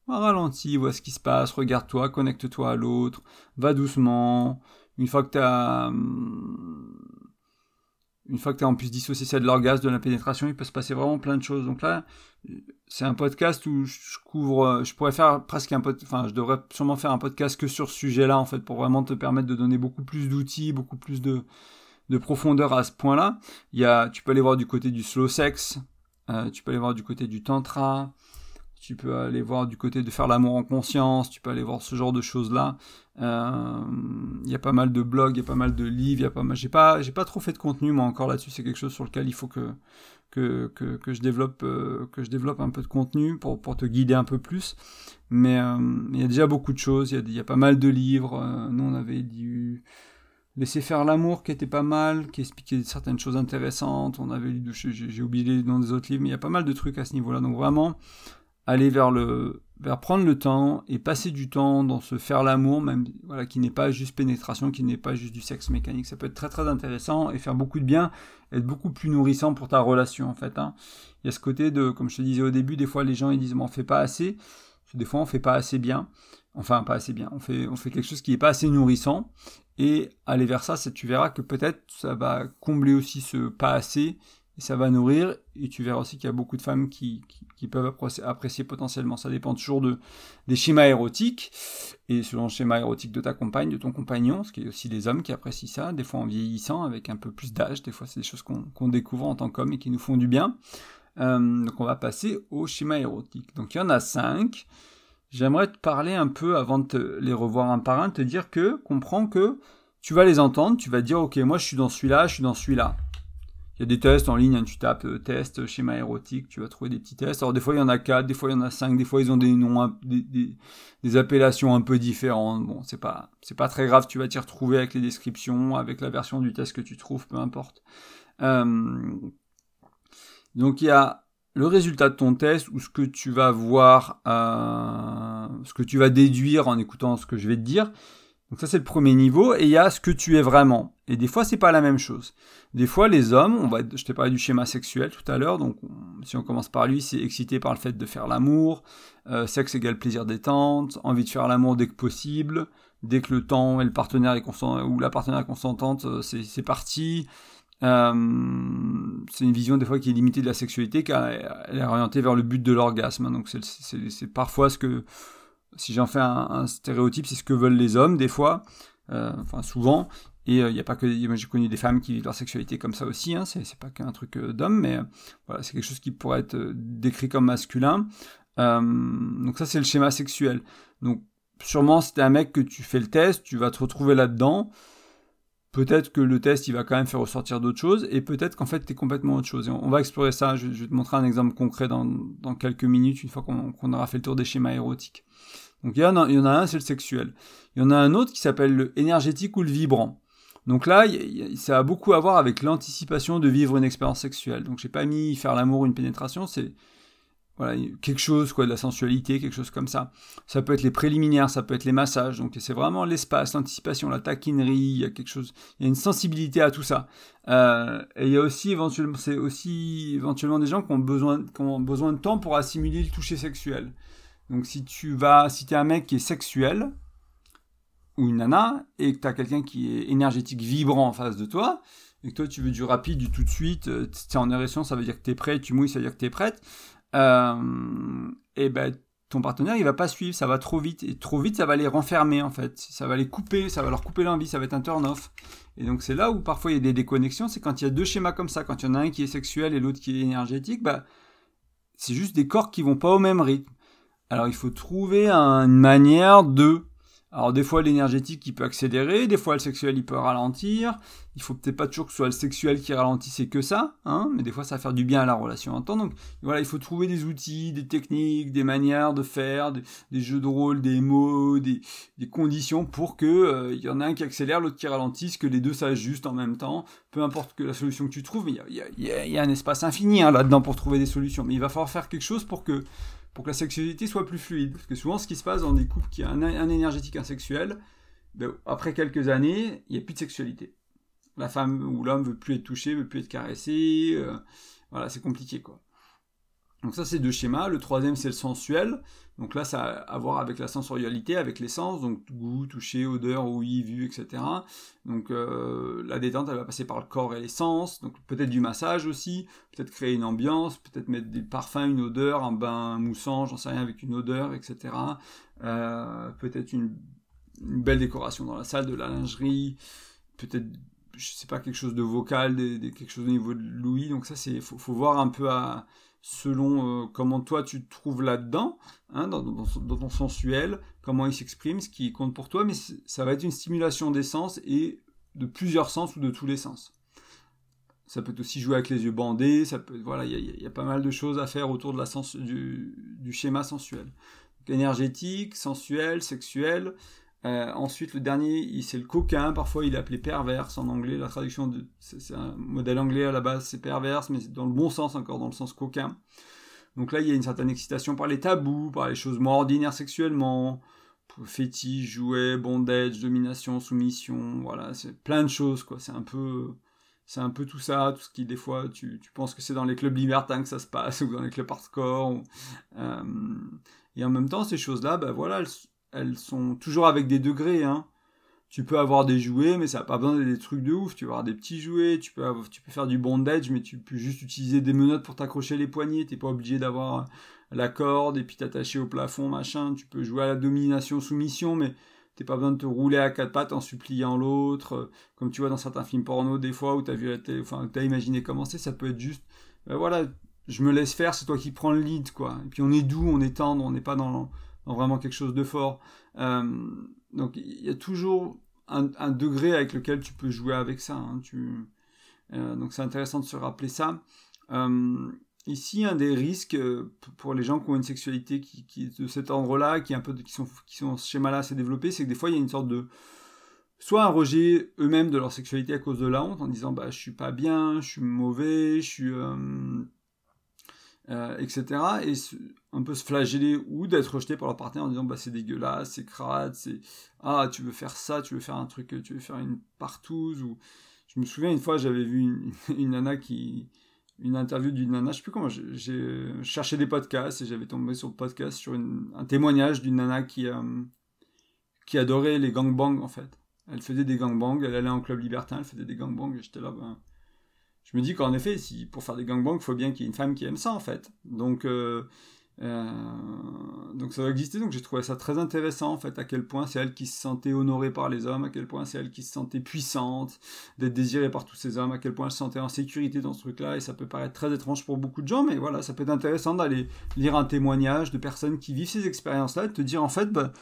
Ralentis, vois ce qui se passe, regarde-toi, connecte-toi à l'autre, va doucement. Une fois que tu as une fois que tu as en plus dissocié ça de l'orgasme, de la pénétration, il peut se passer vraiment plein de choses. Donc là, c'est un podcast où je couvre, je pourrais faire presque un podcast, enfin, je devrais sûrement faire un podcast que sur ce sujet-là, en fait, pour vraiment te permettre de donner beaucoup plus d'outils, beaucoup plus de, de profondeur à ce point-là. Il tu peux aller voir du côté du slow sex, euh, tu peux aller voir du côté du tantra, tu peux aller voir du côté de faire l'amour en conscience, tu peux aller voir ce genre de choses-là. Euh, il y a pas mal de blogs, il y a pas mal de livres, il y a pas mal. J'ai pas, pas trop fait de contenu, moi encore là-dessus. C'est quelque chose sur lequel il faut que que, que, que je développe euh, que je développe un peu de contenu pour, pour te guider un peu plus. Mais euh, il y a déjà beaucoup de choses. Il y y a pas mal de livres. nous, on avait du Laisser faire l'amour qui était pas mal, qui expliquait certaines choses intéressantes. On avait j'ai oublié les noms des autres livres, mais il y a pas mal de trucs à ce niveau-là. Donc vraiment, aller vers le vers prendre le temps et passer du temps dans ce faire l'amour même voilà qui n'est pas juste pénétration qui n'est pas juste du sexe mécanique. Ça peut être très très intéressant et faire beaucoup de bien être beaucoup plus nourrissant pour ta relation en fait hein. il y a ce côté de comme je te disais au début des fois les gens ils disent on fait pas assez. Des fois on fait pas assez bien. Enfin pas assez bien. On fait on fait quelque chose qui n'est pas assez nourrissant. Et aller vers ça, tu verras que peut-être ça va combler aussi ce pas assez et ça va nourrir. Et tu verras aussi qu'il y a beaucoup de femmes qui, peuvent apprécier potentiellement. Ça dépend toujours de, des schémas érotiques et selon le schéma érotique de ta compagne, de ton compagnon, ce qui est aussi des hommes qui apprécient ça, des fois en vieillissant, avec un peu plus d'âge. Des fois, c'est des choses qu'on découvre en tant qu'homme et qui nous font du bien. Euh, donc, on va passer au schéma érotique. Donc, il y en a cinq. J'aimerais te parler un peu avant de te les revoir un par un, te dire que, comprends que tu vas les entendre, tu vas dire, ok, moi je suis dans celui-là, je suis dans celui-là. Il y a des tests en ligne, hein, tu tapes euh, test, schéma érotique, tu vas trouver des petits tests. Alors des fois il y en a quatre, des fois il y en a cinq, des fois ils ont des noms, des, appellations un peu différentes. Bon, c'est pas, c'est pas très grave, tu vas t'y retrouver avec les descriptions, avec la version du test que tu trouves, peu importe. Euh, donc il y a le résultat de ton test ou ce que tu vas voir, euh, ce que tu vas déduire en écoutant ce que je vais te dire. Donc ça c'est le premier niveau et il y a ce que tu es vraiment. Et des fois c'est pas la même chose. Des fois les hommes, on va, je t'ai parlé du schéma sexuel tout à l'heure, donc si on commence par lui, c'est excité par le fait de faire l'amour, euh, sexe égale plaisir détente, envie de faire l'amour dès que possible, dès que le temps et le partenaire est consent ou la partenaire est consentante, euh, c'est parti. Euh, c'est une vision des fois qui est limitée de la sexualité, car elle est orientée vers le but de l'orgasme. Donc c'est parfois ce que si j'en fais un, stéréotype, c'est ce que veulent les hommes des fois, euh, enfin souvent. Et il euh, n'y a pas que moi j'ai connu des femmes qui vivent leur sexualité comme ça aussi. Hein, c'est pas qu'un truc euh, d'homme, mais voilà, c'est quelque chose qui pourrait être décrit comme masculin. donc ça c'est le schéma sexuel. Donc sûrement si t'es un mec que tu fais le test, tu vas te retrouver là-dedans. Peut-être que le test, il va quand même faire ressortir d'autres choses, et peut-être qu'en fait, tu es complètement autre chose. Et on, va explorer ça, je, vais te montrer un exemple concret dans, quelques minutes, une fois qu'on aura fait le tour des schémas érotiques. Donc il y, en a, il y en a un, c'est le sexuel. Il y en a un autre qui s'appelle le énergétique ou le vibrant. Donc là, ça a beaucoup à voir avec l'anticipation de vivre une expérience sexuelle. Donc j'ai pas mis faire l'amour ou une pénétration, c'est voilà, quelque chose quoi de la sensualité, quelque chose comme ça. Ça peut être les préliminaires, ça peut être les massages. Donc c'est vraiment l'espace, l'anticipation, la taquinerie, il y a quelque chose, il y a une sensibilité à tout ça. Euh, et il y a aussi éventuellement, c'est aussi éventuellement des gens qui ont besoin, qui ont besoin de temps pour assimiler le toucher sexuel. Donc si tu vas, si es un mec qui est sexuel, ou une nana, et que tu as quelqu'un qui est énergétique, vibrant en face de toi, et que toi tu veux du rapide, du tout de suite, euh, tu es en érection, ça veut dire que tu es prêt, tu mouilles, ça veut dire que tu es prête, euh, et ben ton partenaire il va pas suivre, ça va trop vite, et trop vite ça va les renfermer en fait, ça va les couper, ça va leur couper l'envie, ça va être un turn off. Et donc c'est là où parfois il y a des déconnexions, c'est quand il y a deux schémas comme ça, quand il y en a un qui est sexuel et l'autre qui est énergétique, bah c'est juste des corps qui vont pas au même rythme. Alors il faut trouver une manière de Alors des fois l'énergétique il peut accélérer, des fois le sexuel il peut ralentir. Il faut peut-être pas toujours que ce soit le sexuel qui ralentisse et que ça, hein, mais des fois ça va faire du bien à la relation en temps. Donc voilà, il faut trouver des outils, des techniques, des manières de faire, des, jeux de rôle, des mots, des, conditions pour que euh, y en a un qui accélère, l'autre qui ralentisse, que les deux s'ajustent en même temps. Peu importe que la solution que tu trouves, il y a, un espace infini hein, là-dedans pour trouver des solutions. Mais il va falloir faire quelque chose pour que pour que la sexualité soit plus fluide. Parce que souvent, ce qui se passe dans des couples qui ont un, énergétique insexuel, ben, après quelques années, il n'y a plus de sexualité. La femme ou l'homme veut plus être touché, veut plus être caressé. Euh, voilà, c'est compliqué, quoi. Donc ça, c'est deux schémas. Le troisième, c'est le sensuel. Donc là, ça a à voir avec la sensorialité, avec les sens, donc goût, toucher, odeur, ouïe, vue, etc. Donc euh, la détente, elle va passer par le corps et les sens, donc peut-être du massage aussi, peut-être créer une ambiance, peut-être mettre des parfums, une odeur, un bain moussant, j'en sais rien, avec une odeur, etc. Euh, peut-être une, belle décoration dans la salle, de la lingerie, peut-être je sais pas quelque chose de vocal, quelque chose au niveau de l'ouïe. Donc ça, c'est faut, faut voir un peu à selon euh, comment toi tu te trouves là-dedans, hein, dans, ton sensuel, comment il s'exprime, ce qui compte pour toi, mais ça va être une stimulation des sens et de plusieurs sens ou de tous les sens. Ça peut aussi jouer avec les yeux bandés, ça peut, voilà, il y, a pas mal de choses à faire autour de la sens, du schéma sensuel. énergétique, sensuel, sexuel, euh, ensuite, le dernier, c'est le coquin. Parfois, il est appelé perverse en anglais. La traduction, de, c'est, un modèle anglais à la base, c'est perverse, mais dans le bon sens encore, dans le sens coquin. Donc là, il y a une certaine excitation par les tabous, par les choses moins ordinaires sexuellement, fétiche, jouets, bondage, domination, soumission, voilà, c'est plein de choses, quoi. C'est un peu, c'est un peu tout ça, tout ce qui, des fois, tu, tu penses que c'est dans les clubs libertins que ça se passe, ou dans les clubs hardcore. Euh, et en même temps, ces choses-là, ben voilà, elles, elles sont toujours avec des degrés. Hein. Tu peux avoir des jouets, mais ça n'a pas besoin des trucs de ouf. Tu vas avoir des petits jouets, tu peux, peux faire du bondage, mais tu peux juste utiliser des menottes pour t'accrocher les poignets. T'es pas obligé d'avoir la corde et puis t'attacher au plafond, machin. Tu peux jouer à la domination, soumission, mais t'es pas besoin de te rouler à quatre pattes en suppliant l'autre. Comme tu vois dans certains films porno, des fois, où t'as vu la t'as imaginé commencer, ça peut être juste, ben voilà, je me laisse faire, c'est toi qui prends le lead, quoi. Et puis on est doux, on est tendre, on n'est pas dans vraiment quelque chose de fort. Euh, donc il y a toujours un, degré avec lequel tu peux jouer avec ça. Hein. euh, donc c'est intéressant de se rappeler ça. Euh, ici, un des risques pour les gens qui ont une sexualité qui, qui de cet ordre-là, qui, un peu, qui, sont, qui sont ce schéma-là assez développé, c'est que des fois il y a une sorte de soit un rejet eux-mêmes de leur sexualité à cause de la honte en disant bah je suis pas bien, je suis mauvais, je suis euh, etc. Et un peu se flageller ou d'être rejeté par leur partenaire en disant bah c'est dégueulasse, c'est crade, c'est ah tu veux faire ça, tu veux faire un truc, tu veux faire une partouze ou je me souviens une fois j'avais vu une, une, nana qui une interview d'une nana, je sais plus comment, j'ai cherché des podcasts et j'avais tombé sur le podcast sur un témoignage d'une nana qui euh, qui adorait les gangbangs en fait. Elle faisait des gangbangs, elle allait en club libertin, elle faisait des gangbangs et j'étais là ben, je me dis qu'en effet, pour faire des gangbangs, il faut bien qu'il y ait une femme qui aime ça, en fait. Donc, euh, euh, donc ça va exister. Donc j'ai trouvé ça très intéressant, en fait, à quel point c'est elle qui se sentait honorée par les hommes, à quel point c'est elle qui se sentait puissante, d'être désirée par tous ces hommes, à quel point elle se sentait en sécurité dans ce truc-là. Et ça peut paraître très étrange pour beaucoup de gens, mais voilà, ça peut être intéressant d'aller lire un témoignage de personnes qui vivent ces expériences-là, et de te dire, en fait, bah,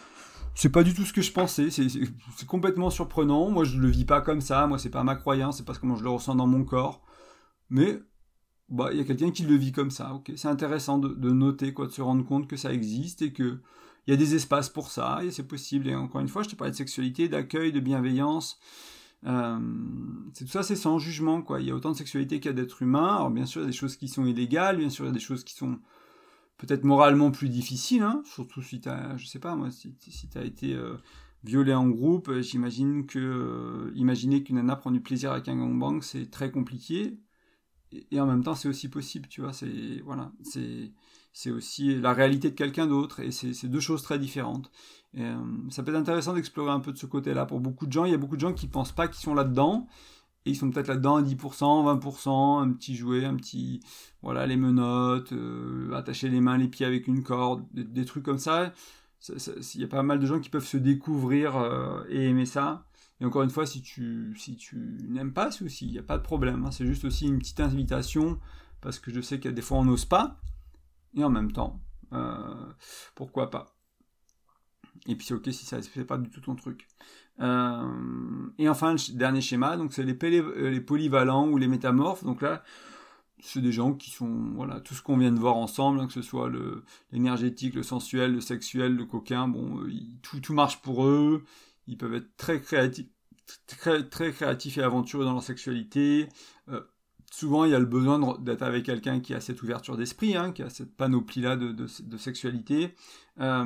c'est pas du tout ce que je pensais, c'est complètement surprenant. Moi, je le vis pas comme ça, moi, c'est pas ma croyance, c'est pas comment je le ressens dans mon corps. Mais bah il y a quelqu'un qui le vit comme ça. C'est intéressant de, noter quoi, de se rendre compte que ça existe et que il y a des espaces pour ça et c'est possible. Et encore une fois, je te parlais de sexualité, d'accueil, de bienveillance. Euh, c'est tout ça, c'est sans jugement quoi. Il y a autant de sexualité qu'il y a d'êtres humains. Alors bien sûr, il y a des choses qui sont illégales, bien sûr, il y a des choses qui sont peut-être moralement plus difficiles, hein, surtout si as, je sais pas moi, si, si as été euh, violé en groupe, j'imagine que euh, imaginer qu'une nana prend du plaisir avec un gangbang, c'est très compliqué et, en même temps c'est aussi possible tu vois c'est voilà c'est c'est aussi la réalité de quelqu'un d'autre et c'est deux choses très différentes euh, ça peut être intéressant d'explorer un peu de ce côté là pour beaucoup de gens il y a beaucoup de gens qui pensent pas qu'ils sont là dedans et ils sont peut-être là-dedans à 10%, 20%, un petit jouet, un petit, voilà, les menottes, euh, attacher les mains, les pieds avec une corde, des, trucs comme ça. Il y a pas mal de gens qui peuvent se découvrir euh, et aimer ça. Et encore une fois, si tu, si tu n'aimes pas ce aussi, il n'y a pas de problème. Hein. C'est juste aussi une petite invitation, parce que je sais qu'il y a des fois on n'ose pas, et en même temps, euh, pourquoi pas. Et puis c'est ok si ça c'est pas du tout ton truc. Euh, et enfin, le dernier schéma, donc c'est les, euh, les, polyvalents ou les métamorphes. Donc là, c'est des gens qui sont, voilà, tout ce qu'on vient de voir ensemble, hein, que ce soit l'énergétique, le, sensuel, le sexuel, le coquin, bon, tout, tout marche pour eux. Ils peuvent être très créatifs, très, créatifs et aventureux dans leur sexualité. souvent, il y a le besoin d'être avec quelqu'un qui a cette ouverture d'esprit, hein, qui a cette panoplie-là de, sexualité. Euh,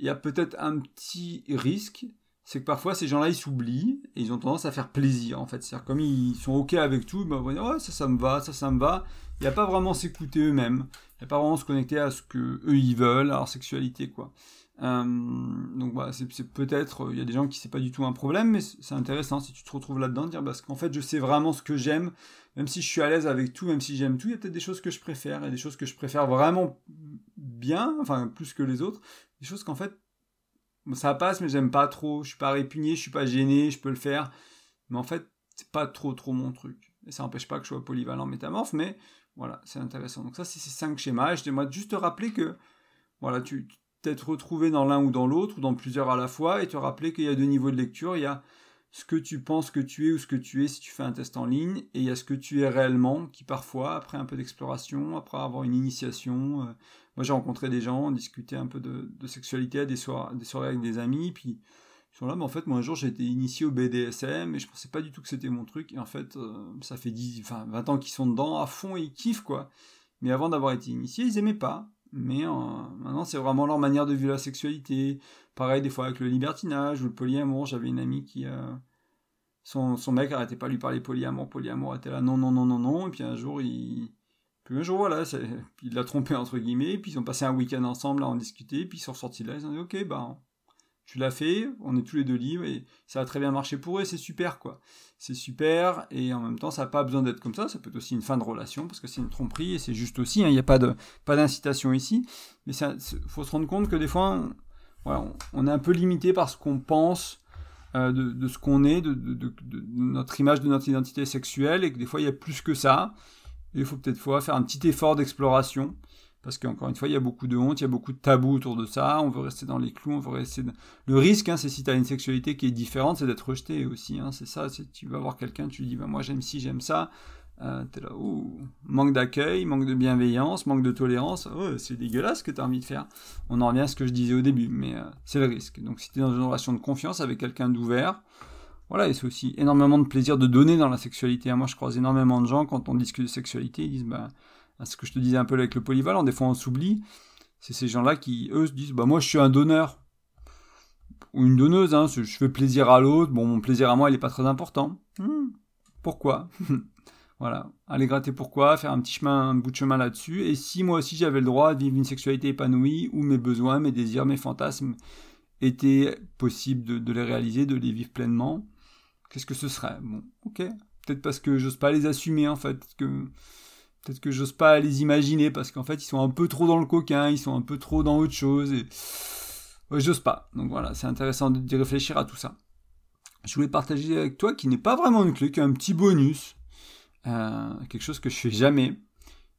il y a peut-être un petit risque, c'est que parfois ces gens-là ils s'oublient et ils ont tendance à faire plaisir en fait. C'est-à-dire comme ils sont ok avec tout, ben, vont dire ouais ça ça me va, ça ça me va. Il n'y a pas vraiment s'écouter eux-mêmes, il n'y a pas vraiment se connecter à ce que eux ils veulent, à leur sexualité quoi. Euh, donc voilà, c'est peut-être, il y a des gens qui c'est pas du tout un problème, mais c'est intéressant si tu te retrouves là-dedans, de dire parce qu'en fait je sais vraiment ce que j'aime, même si je suis à l'aise avec tout, même si j'aime tout, il y a peut-être des choses que je préfère, et des choses que je préfère vraiment bien, enfin plus que les autres, des choses qu'en fait, ça passe, mais j'aime pas trop. Je suis pas répugné, je suis pas gêné, je peux le faire. Mais en fait, c'est pas trop trop mon truc. Et ça n'empêche pas que je sois polyvalent métamorphe, mais voilà, c'est intéressant. Donc ça, c'est ces cinq schémas. Et je juste te rappeler que, voilà, tu t'es retrouvé dans l'un ou dans l'autre, ou dans plusieurs à la fois, et te rappeler qu'il y a deux niveaux de lecture. Il y a ce que tu penses que tu es ou ce que tu es si tu fais un test en ligne, et il y a ce que tu es réellement, qui parfois, après un peu d'exploration, après avoir une initiation, euh, moi j'ai rencontré des gens, on discutait un peu de, sexualité à des soirées, des soirées avec des amis, puis ils sont là, mais en fait moi un jour j'ai été initié au BDSM, et je pensais pas du tout que c'était mon truc, et en fait euh, ça fait 10, enfin 20 ans qu'ils sont dedans, à fond, ils kiffent quoi. Mais avant d'avoir été initié, ils aimaient pas. Mais euh, maintenant, c'est vraiment leur manière de vivre la sexualité. Pareil, des fois avec le libertinage ou le polyamour. J'avais une amie qui. Euh, son, mec arrêtait pas de lui parler polyamour. Polyamour était là, non, non, non, non, non. Et puis un jour, il. Puis un jour, voilà, il l'a trompé entre guillemets. Puis ils ont passé un week-end ensemble à en discuter. Puis ils sont sortis là. Ils ont dit, ok, ben, tu l'as fait, on est tous les deux libres et ça a très bien marché pour eux, c'est super quoi. C'est super et en même temps ça n'a pas besoin d'être comme ça, ça peut être aussi une fin de relation parce que c'est une tromperie et c'est juste aussi, hein, il n'y a pas de pas d'incitation ici, mais il faut se rendre compte que des fois on, est un peu limité par ce qu'on pense euh, de, ce qu'on est, de, notre image de notre identité sexuelle et que des fois il y a plus que ça. Il faut peut-être faire un petit effort d'exploration parce qu'encore une fois, il y a beaucoup de honte, il y a beaucoup de tabous autour de ça, on veut rester dans les clous, on veut rester... Le risque, hein, c'est si tu as une sexualité qui est différente, c'est d'être rejeté aussi, hein, c'est ça, tu vas voir quelqu'un, tu dis, bah, moi j'aime ci, j'aime ça, euh, t'es là, manque d'accueil, manque de bienveillance, manque de tolérance, oh, c'est dégueulasse ce que tu as envie de faire. On en revient à ce que je disais au début, mais euh, c'est le risque. Donc si tu es dans une relation de confiance avec quelqu'un d'ouvert, voilà, et c'est aussi énormément de plaisir de donner dans la sexualité. Moi, je croise énormément de gens, quand on discute de sexualité, ils disent, bah, ce que je te disais un peu avec le polyvalent, des fois on s'oublie, c'est ces gens-là qui, eux, se disent, bah moi je suis un donneur, ou une donneuse, hein, je fais plaisir à l'autre, bon mon plaisir à moi il n'est pas très important. Hmm, pourquoi? Voilà, aller gratter pourquoi, faire un petit chemin, un bout de chemin là-dessus, et si moi aussi j'avais le droit de vivre une sexualité épanouie, où mes besoins, mes désirs, mes fantasmes étaient possibles de, de les réaliser, de les vivre pleinement, qu'est-ce que ce serait? Bon, ok, peut-être parce que j'ose pas les assumer en fait, que Peut-être que j'ose pas les imaginer parce qu'en fait ils sont un peu trop dans le coquin, ils sont un peu trop dans autre chose et j'ose pas. Donc voilà, c'est intéressant d'y réfléchir à tout ça. Je voulais partager avec toi qui n'est pas vraiment une clé, un petit bonus, euh, quelque chose que je fais jamais.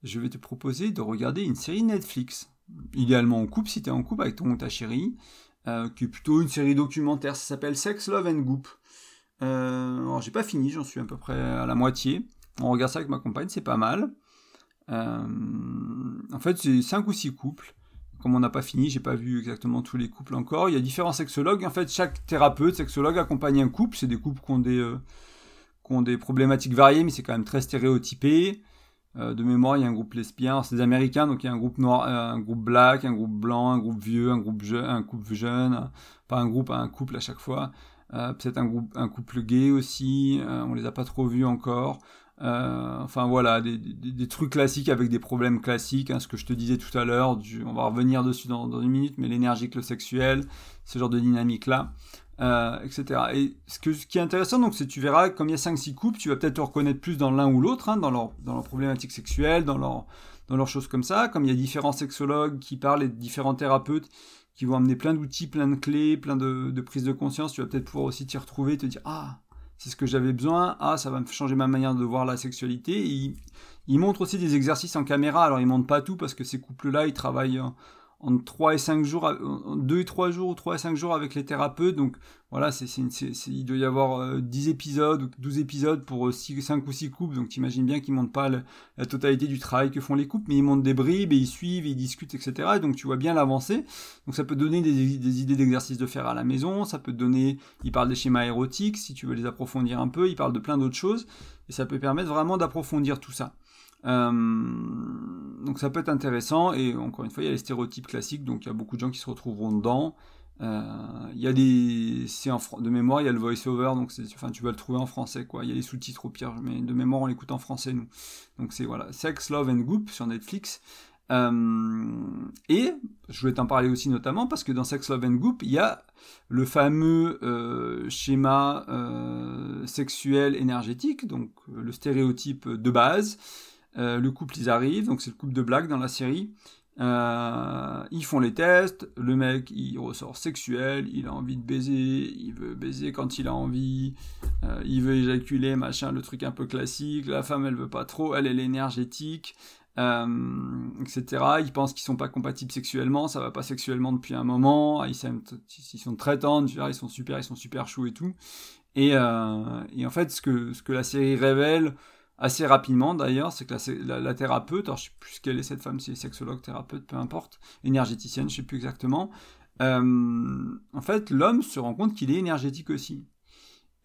Je vais te proposer de regarder une série Netflix, idéalement en couple si tu es en couple avec ton ou ta chérie, euh, qui est plutôt une série documentaire. Ça s'appelle Sex, Love and Goop. Euh, alors j'ai pas fini, j'en suis à peu près à la moitié. On regarde ça avec ma compagne, c'est pas mal. Euh, en fait, c'est 5 ou 6 couples. Comme on n'a pas fini, j'ai pas vu exactement tous les couples encore. Il y a différents sexologues. En fait, chaque thérapeute, sexologue accompagne un couple. C'est des couples qui ont des, euh, problématiques variées, mais c'est quand même très stéréotypé. Euh, de mémoire, il y a un groupe lesbien, c'est des Américains, donc il y a un groupe noir, un groupe black, un groupe blanc, un groupe vieux, un groupe jeune, un couple jeune, pas un groupe, un couple à chaque fois. Peut-être un groupe, un couple gay aussi. on les a pas trop vus encore. Euh, enfin voilà, des, trucs classiques avec des problèmes classiques, hein, ce que je te disais tout à l'heure, on va revenir dessus dans, une minute, mais l'énergie, le sexuel, ce genre de dynamique-là, euh, etc. Et ce, qui est intéressant, donc, c'est tu verras, comme il y a 5-6 couples, tu vas peut-être te reconnaître plus dans l'un ou l'autre, hein, dans, leur, dans leur problématique sexuelle, dans leur, dans leurs choses comme ça, comme il y a différents sexologues qui parlent et différents thérapeutes qui vont amener plein d'outils, plein de clés, plein de prises de conscience, tu vas peut-être pouvoir aussi t'y retrouver et te dire, ah, c'est ce que j'avais besoin, ah ça va me changer ma manière de voir la sexualité. il, montre aussi des exercices en caméra, alors il montre pas tout parce que ces couples-là ils travaillent en 3 et 5 jours, en 2 et 3 jours ou 3 et 5 jours avec les thérapeutes. Donc voilà, c'est, il doit y avoir 10 euh, épisodes ou 12 épisodes pour 5 ou 6 couples. Donc t'imagines bien qu'ils montent pas la totalité du travail que font les couples, mais ils montent des bribes et ils suivent, ils discutent, etc. Et donc tu vois bien l'avancée. Donc ça peut donner des, idées d'exercices de faire à la maison, ça peut donner, ils parlent des schémas érotiques si tu veux les approfondir un peu, ils parlent de plein d'autres choses. Et ça peut permettre vraiment d'approfondir tout ça. Euh, donc ça peut être intéressant et encore une fois il y a les stéréotypes classiques donc il y a beaucoup de gens qui se retrouveront dedans. Euh, il y a des c'est de mémoire il y a le voice-over donc enfin tu vas le trouver en français quoi. Il y a les sous-titres au pire mais de mémoire on l'écoute en français nous. Donc c'est voilà Sex Love and Goop sur Netflix. Euh, et je voulais t'en parler aussi notamment parce que dans Sex Love and Goop, il y a le fameux schéma sexuel énergétique, donc le stéréotype de base, euh, le couple, ils arrivent, donc c'est le couple de blagues dans la série. Euh, ils font les tests, le mec il ressort sexuel, il a envie de baiser, il veut baiser quand il a envie, euh, il veut éjaculer, machin, le truc un peu classique, la femme elle veut pas trop, elle elle est énergétique, etc. Ils pensent qu'ils sont pas compatibles sexuellement, ça va pas sexuellement depuis un moment, ils, ils sont très tendres, ils sont super, ils sont super et tout. Et, et en fait ce que, ce que la série révèle, assez rapidement d'ailleurs, c'est que la, thérapeute, alors je sais plus quelle est cette femme, si c'est sexologue, thérapeute, peu importe, énergéticienne, je sais plus exactement, euh, en fait l'homme se rend compte qu'il est énergétique aussi.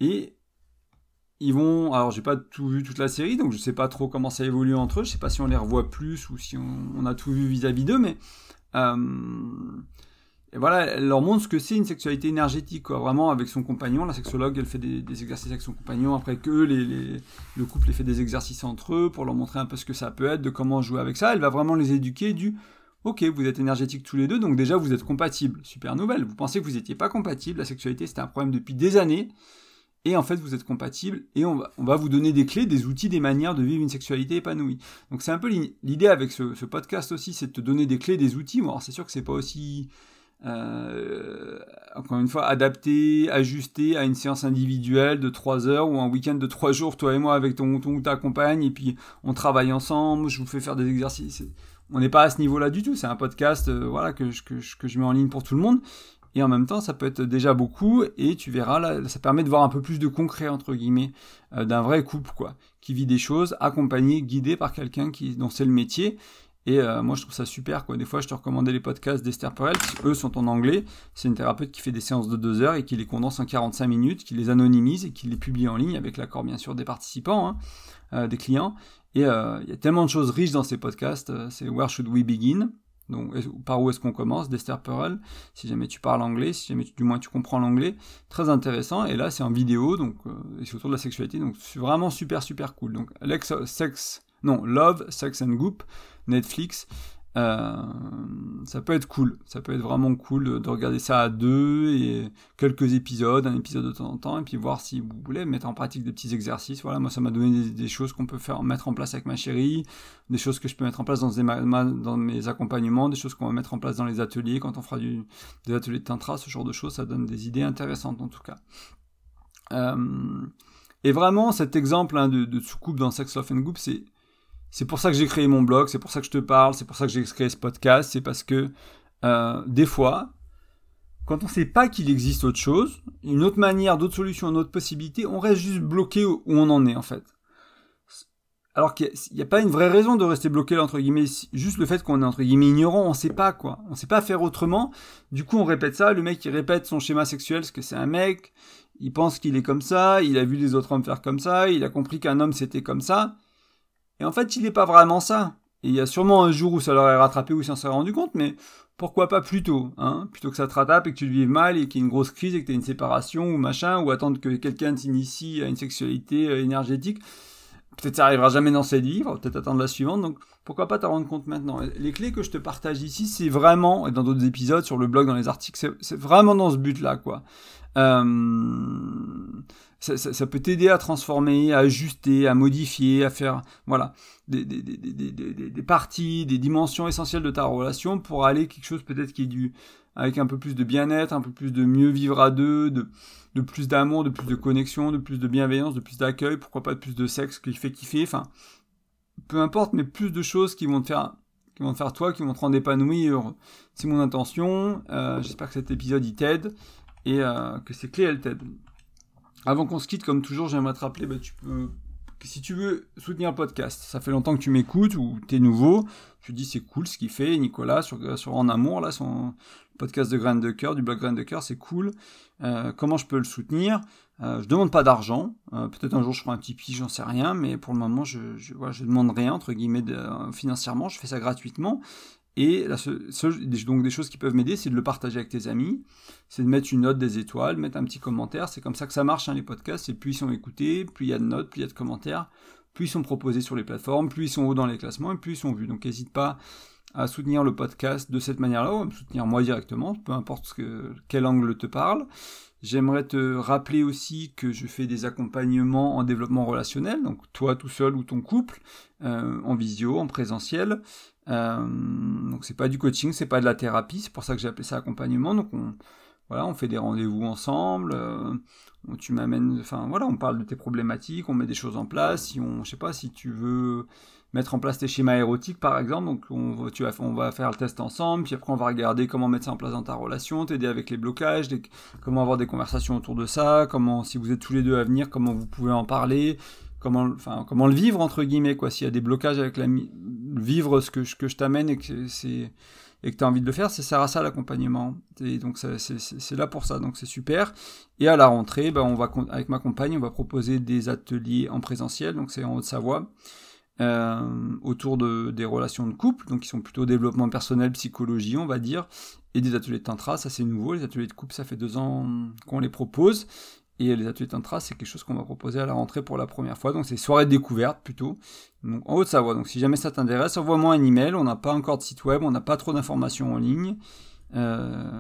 Et ils vont, alors j'ai pas tout vu toute la série, donc je sais pas trop comment ça évolue entre eux, je sais pas si on les revoit plus ou si on, a tout vu vis-à-vis d'eux, mais euh, et voilà, elle leur montre ce que c'est une sexualité énergétique. Vraiment, avec son compagnon, la sexologue, elle fait des, exercices avec son compagnon, après que le couple fait des exercices entre eux pour leur montrer un peu ce que ça peut être, de comment jouer avec ça. Elle va vraiment les éduquer du Ok, vous êtes énergétiques tous les deux, donc déjà vous êtes compatibles. Super nouvelle. Vous pensez que vous n'étiez pas compatibles, la sexualité c'était un problème depuis des années, et en fait vous êtes compatibles, et on va, vous donner des clés, des outils, des manières de vivre une sexualité épanouie. Donc c'est un peu l'idée avec ce, ce, podcast aussi, c'est de te donner des clés, des outils. Bon, alors c'est sûr que c'est pas aussi euh, encore une fois, adapté, ajusté à une séance individuelle de 3 heures ou un week-end de 3 jours, toi et moi avec ton, ou ta compagne, et puis on travaille ensemble, je vous fais faire des exercices. On n'est pas à ce niveau-là du tout, c'est un podcast euh, voilà, que, je mets en ligne pour tout le monde. Et en même temps, ça peut être déjà beaucoup, et tu verras, ça permet de voir un peu plus de concret, entre guillemets, euh, d'un vrai couple, quoi, qui vit des choses, accompagné, guidé par quelqu'un qui, dont c'est le métier, et euh, moi, je trouve ça super. Quoi. Des fois, je te recommandais les podcasts d'Esther Perel. Eux sont en anglais. C'est une thérapeute qui fait des séances de deux heures et qui les condense en 45 minutes, qui les anonymise et qui les publie en ligne avec l'accord, bien sûr, des participants, hein, euh, des clients. Et euh, il y a tellement de choses riches dans ces podcasts. c'est Where Should We Begin? Donc, par où est-ce qu'on commence d'Esther Perel? Si jamais tu parles anglais, si jamais du moins tu comprends l'anglais, très intéressant. Et là, c'est en vidéo, donc et c'est autour de la sexualité, donc c'est vraiment super super cool. Donc, Alex Sex, non, Love, Sex and Goop, Netflix. Euh, ça peut être cool, ça peut être vraiment cool de, regarder ça à deux et quelques épisodes, un épisode de temps en temps, et puis voir si vous voulez mettre en pratique des petits exercices. Voilà, moi ça m'a donné des, choses qu'on peut mettre en place avec ma chérie, des choses que je peux mettre en place dans, mes accompagnements, des choses qu'on va mettre en place dans les ateliers quand on fera du, des ateliers de tantra, ce genre de choses, ça donne des idées intéressantes en tout cas. Euh, et vraiment, cet exemple hein, de, de soucoupe dans Sex, Love and Goop, c'est c'est pour ça que j'ai créé mon blog, c'est pour ça que je te parle, c'est pour ça que j'ai créé ce podcast, c'est parce que euh, des fois, quand on ne sait pas qu'il existe autre chose, une autre manière, d'autres solutions, une autre possibilité, on reste juste bloqué où on en est en fait. Alors qu'il n'y a, pas une vraie raison de rester bloqué entre guillemets, juste le fait qu'on est entre guillemets ignorant, on ne sait pas quoi, on ne sait pas faire autrement. Du coup, on répète ça. Le mec il répète son schéma sexuel, parce que c'est un mec, il pense qu'il est comme ça, il a vu les autres hommes faire comme ça, il a compris qu'un homme c'était comme ça. Et en fait, il n'est pas vraiment ça. Et il y a sûrement un jour où ça l'aurait rattrapé ou s'en serait rendu compte, mais pourquoi pas plus tôt, hein Plutôt que ça te rattrape et que tu le vives mal et qu'il y ait une grosse crise et que tu aies une séparation ou machin, ou attendre que quelqu'un t'initie à une sexualité euh, énergétique. Peut-être ça arrivera jamais dans cette vie, peut-être attendre la suivante, donc pourquoi pas t'en rendre compte maintenant Les clés que je te partage ici, c'est vraiment, et dans d'autres épisodes, sur le blog, dans les articles, c'est vraiment dans ce but-là, quoi. Euh, ça, peut t'aider à transformer, à ajuster, à modifier, à faire voilà des, des, des, des, parties, des dimensions essentielles de ta relation pour aller quelque chose peut-être qui est du avec un peu plus de bien-être, un peu plus de mieux vivre à deux, de, de plus d'amour, de plus de connexion, de plus de bienveillance, de plus d'accueil, pourquoi pas de plus de sexe qui fait kiffer, enfin peu importe, mais plus de choses qui vont te faire qui vont te faire toi, qui vont te rendre épanoui heureux. C'est mon intention. Euh, j'espère que cet épisode il t'aide et euh, que ces clés elles t'aident. Avant qu'on se quitte, comme toujours, j'aimerais te rappeler, bah, tu peux si tu veux soutenir le podcast, ça fait longtemps que tu m'écoutes ou tu es nouveau, tu dis c'est cool ce qu'il fait, Nicolas, sur, sur En Amour, là, son podcast de Graines de Cœur, du blog Graines de Cœur, c'est cool. Euh, comment je peux le soutenir? Euh, Je demande pas d'argent, euh, peut-être un jour je ferai un Tipeee, j'en sais rien, mais pour le moment je, je, je demande rien, entre guillemets, financièrement, je fais ça gratuitement. Et la donc des choses qui peuvent m'aider, c'est de le partager avec tes amis, c'est de mettre une note, des étoiles, mettre un petit commentaire. C'est comme ça que ça marche, hein, les podcasts. Et plus ils sont écoutés, plus il y a de notes, plus il y a de commentaires, plus ils sont proposés sur les plateformes, plus ils sont hauts dans les classements et plus ils sont vus. Donc n'hésite pas à soutenir le podcast de cette manière-là, ou à me soutenir moi directement, peu importe ce que, quel angle te parle. J'aimerais te rappeler aussi que je fais des accompagnements en développement relationnel, donc toi tout seul ou ton couple, euh, en visio, en présentiel. Euh, donc c'est pas du coaching, c'est pas de la thérapie, c'est pour ça que j'ai appelé ça accompagnement. Donc on, voilà, on fait des rendez-vous ensemble. Euh, tu enfin voilà, on parle de tes problématiques, on met des choses en place. Si on, je sais pas, si tu veux mettre en place tes schémas érotiques par exemple, donc on, tu on va faire le test ensemble, puis après on va regarder comment mettre ça en place dans ta relation, t'aider avec les blocages, comment avoir des conversations autour de ça, comment si vous êtes tous les deux à venir, comment vous pouvez en parler, comment, le vivre entre guillemets quoi. S'il y a des blocages avec la vivre ce que, je t'amène et que c'est et tu as envie de le faire, ça sert à ça l'accompagnement. Et donc c'est là pour ça, donc c'est super. Et à la rentrée, ben, on va avec ma compagne, on va proposer des ateliers en présentiel, donc c'est en Haute-Savoie. Euh, autour de, des relations de couple, donc qui sont plutôt développement personnel, psychologie, on va dire, et des ateliers de tantra, ça c'est nouveau, les ateliers de couple, ça fait deux ans qu'on les propose, et les ateliers tantra, c'est quelque chose qu'on va proposer à la rentrée pour la première fois. Donc c'est soirée découverte plutôt. Donc en Haute-Savoie. Donc si jamais ça t'intéresse, envoie-moi un email. On n'a pas encore de site web, on n'a pas trop d'informations en ligne. Euh,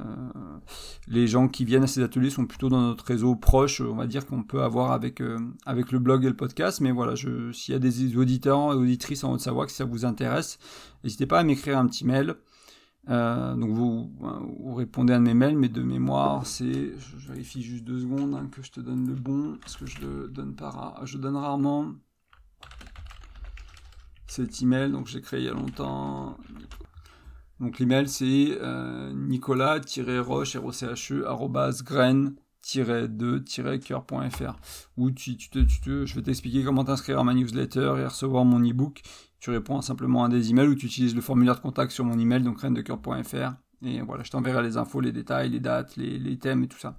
les gens qui viennent à ces ateliers sont plutôt dans notre réseau proche, on va dire qu'on peut avoir avec euh, avec le blog et le podcast. Mais voilà, s'il y a des auditeurs et auditrices en Haute-Savoie, que ça vous intéresse, n'hésitez pas à m'écrire un petit mail. Euh, donc vous, vous, répondez à mes mails, mais de mémoire, c'est, je vérifie juste deux secondes hein, que je te donne le bon, parce que je le donne pas, je donne rarement cet email, donc j'ai créé il y a longtemps. Donc l'email c'est euh, nicolas-roche, r o c h graine 2 coeurfr où tu, tu, tu je vais t'expliquer comment t'inscrire à ma newsletter et recevoir mon ebook tu réponds simplement à des emails ou tu utilises le formulaire de contact sur mon email, donc rennedecoeur.fr. Et voilà, je t'enverrai les infos, les détails, les dates, les, thèmes et tout ça.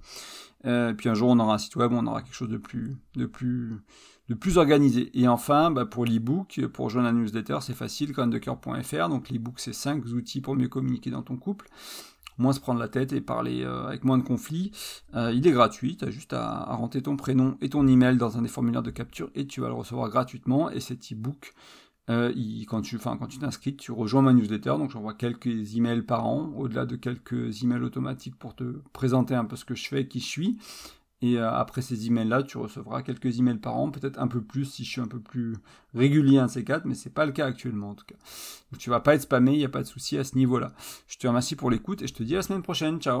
Puis un jour, on aura un site web, on aura quelque chose de plus, de plus, de plus organisé. Et enfin, bah, pour l'ebook, pour rejoindre la newsletter, c'est facile, rennedecoeur.fr. Donc l'ebook, c'est 5 outils pour mieux communiquer dans ton couple moins se prendre la tête et parler euh, avec moins de conflits. Euh, il est gratuit, tu as juste à, rentrer ton prénom et ton email dans un des formulaires de capture et tu vas le recevoir gratuitement. Et cet e-book, euh, quand tu quand tu t'inscris, tu rejoins ma newsletter, donc j'envoie quelques emails par an, au-delà de quelques emails automatiques pour te présenter un peu ce que je fais, qui je suis. Et euh, après ces emails-là, tu recevras quelques emails par an, peut-être un peu plus si je suis un peu plus régulier de ces quatre, mais c'est pas le cas actuellement en tout cas. Donc tu vas pas être spammé, il n'y a pas de souci à ce niveau-là. Je te remercie pour l'écoute et je te dis à la semaine prochaine. Ciao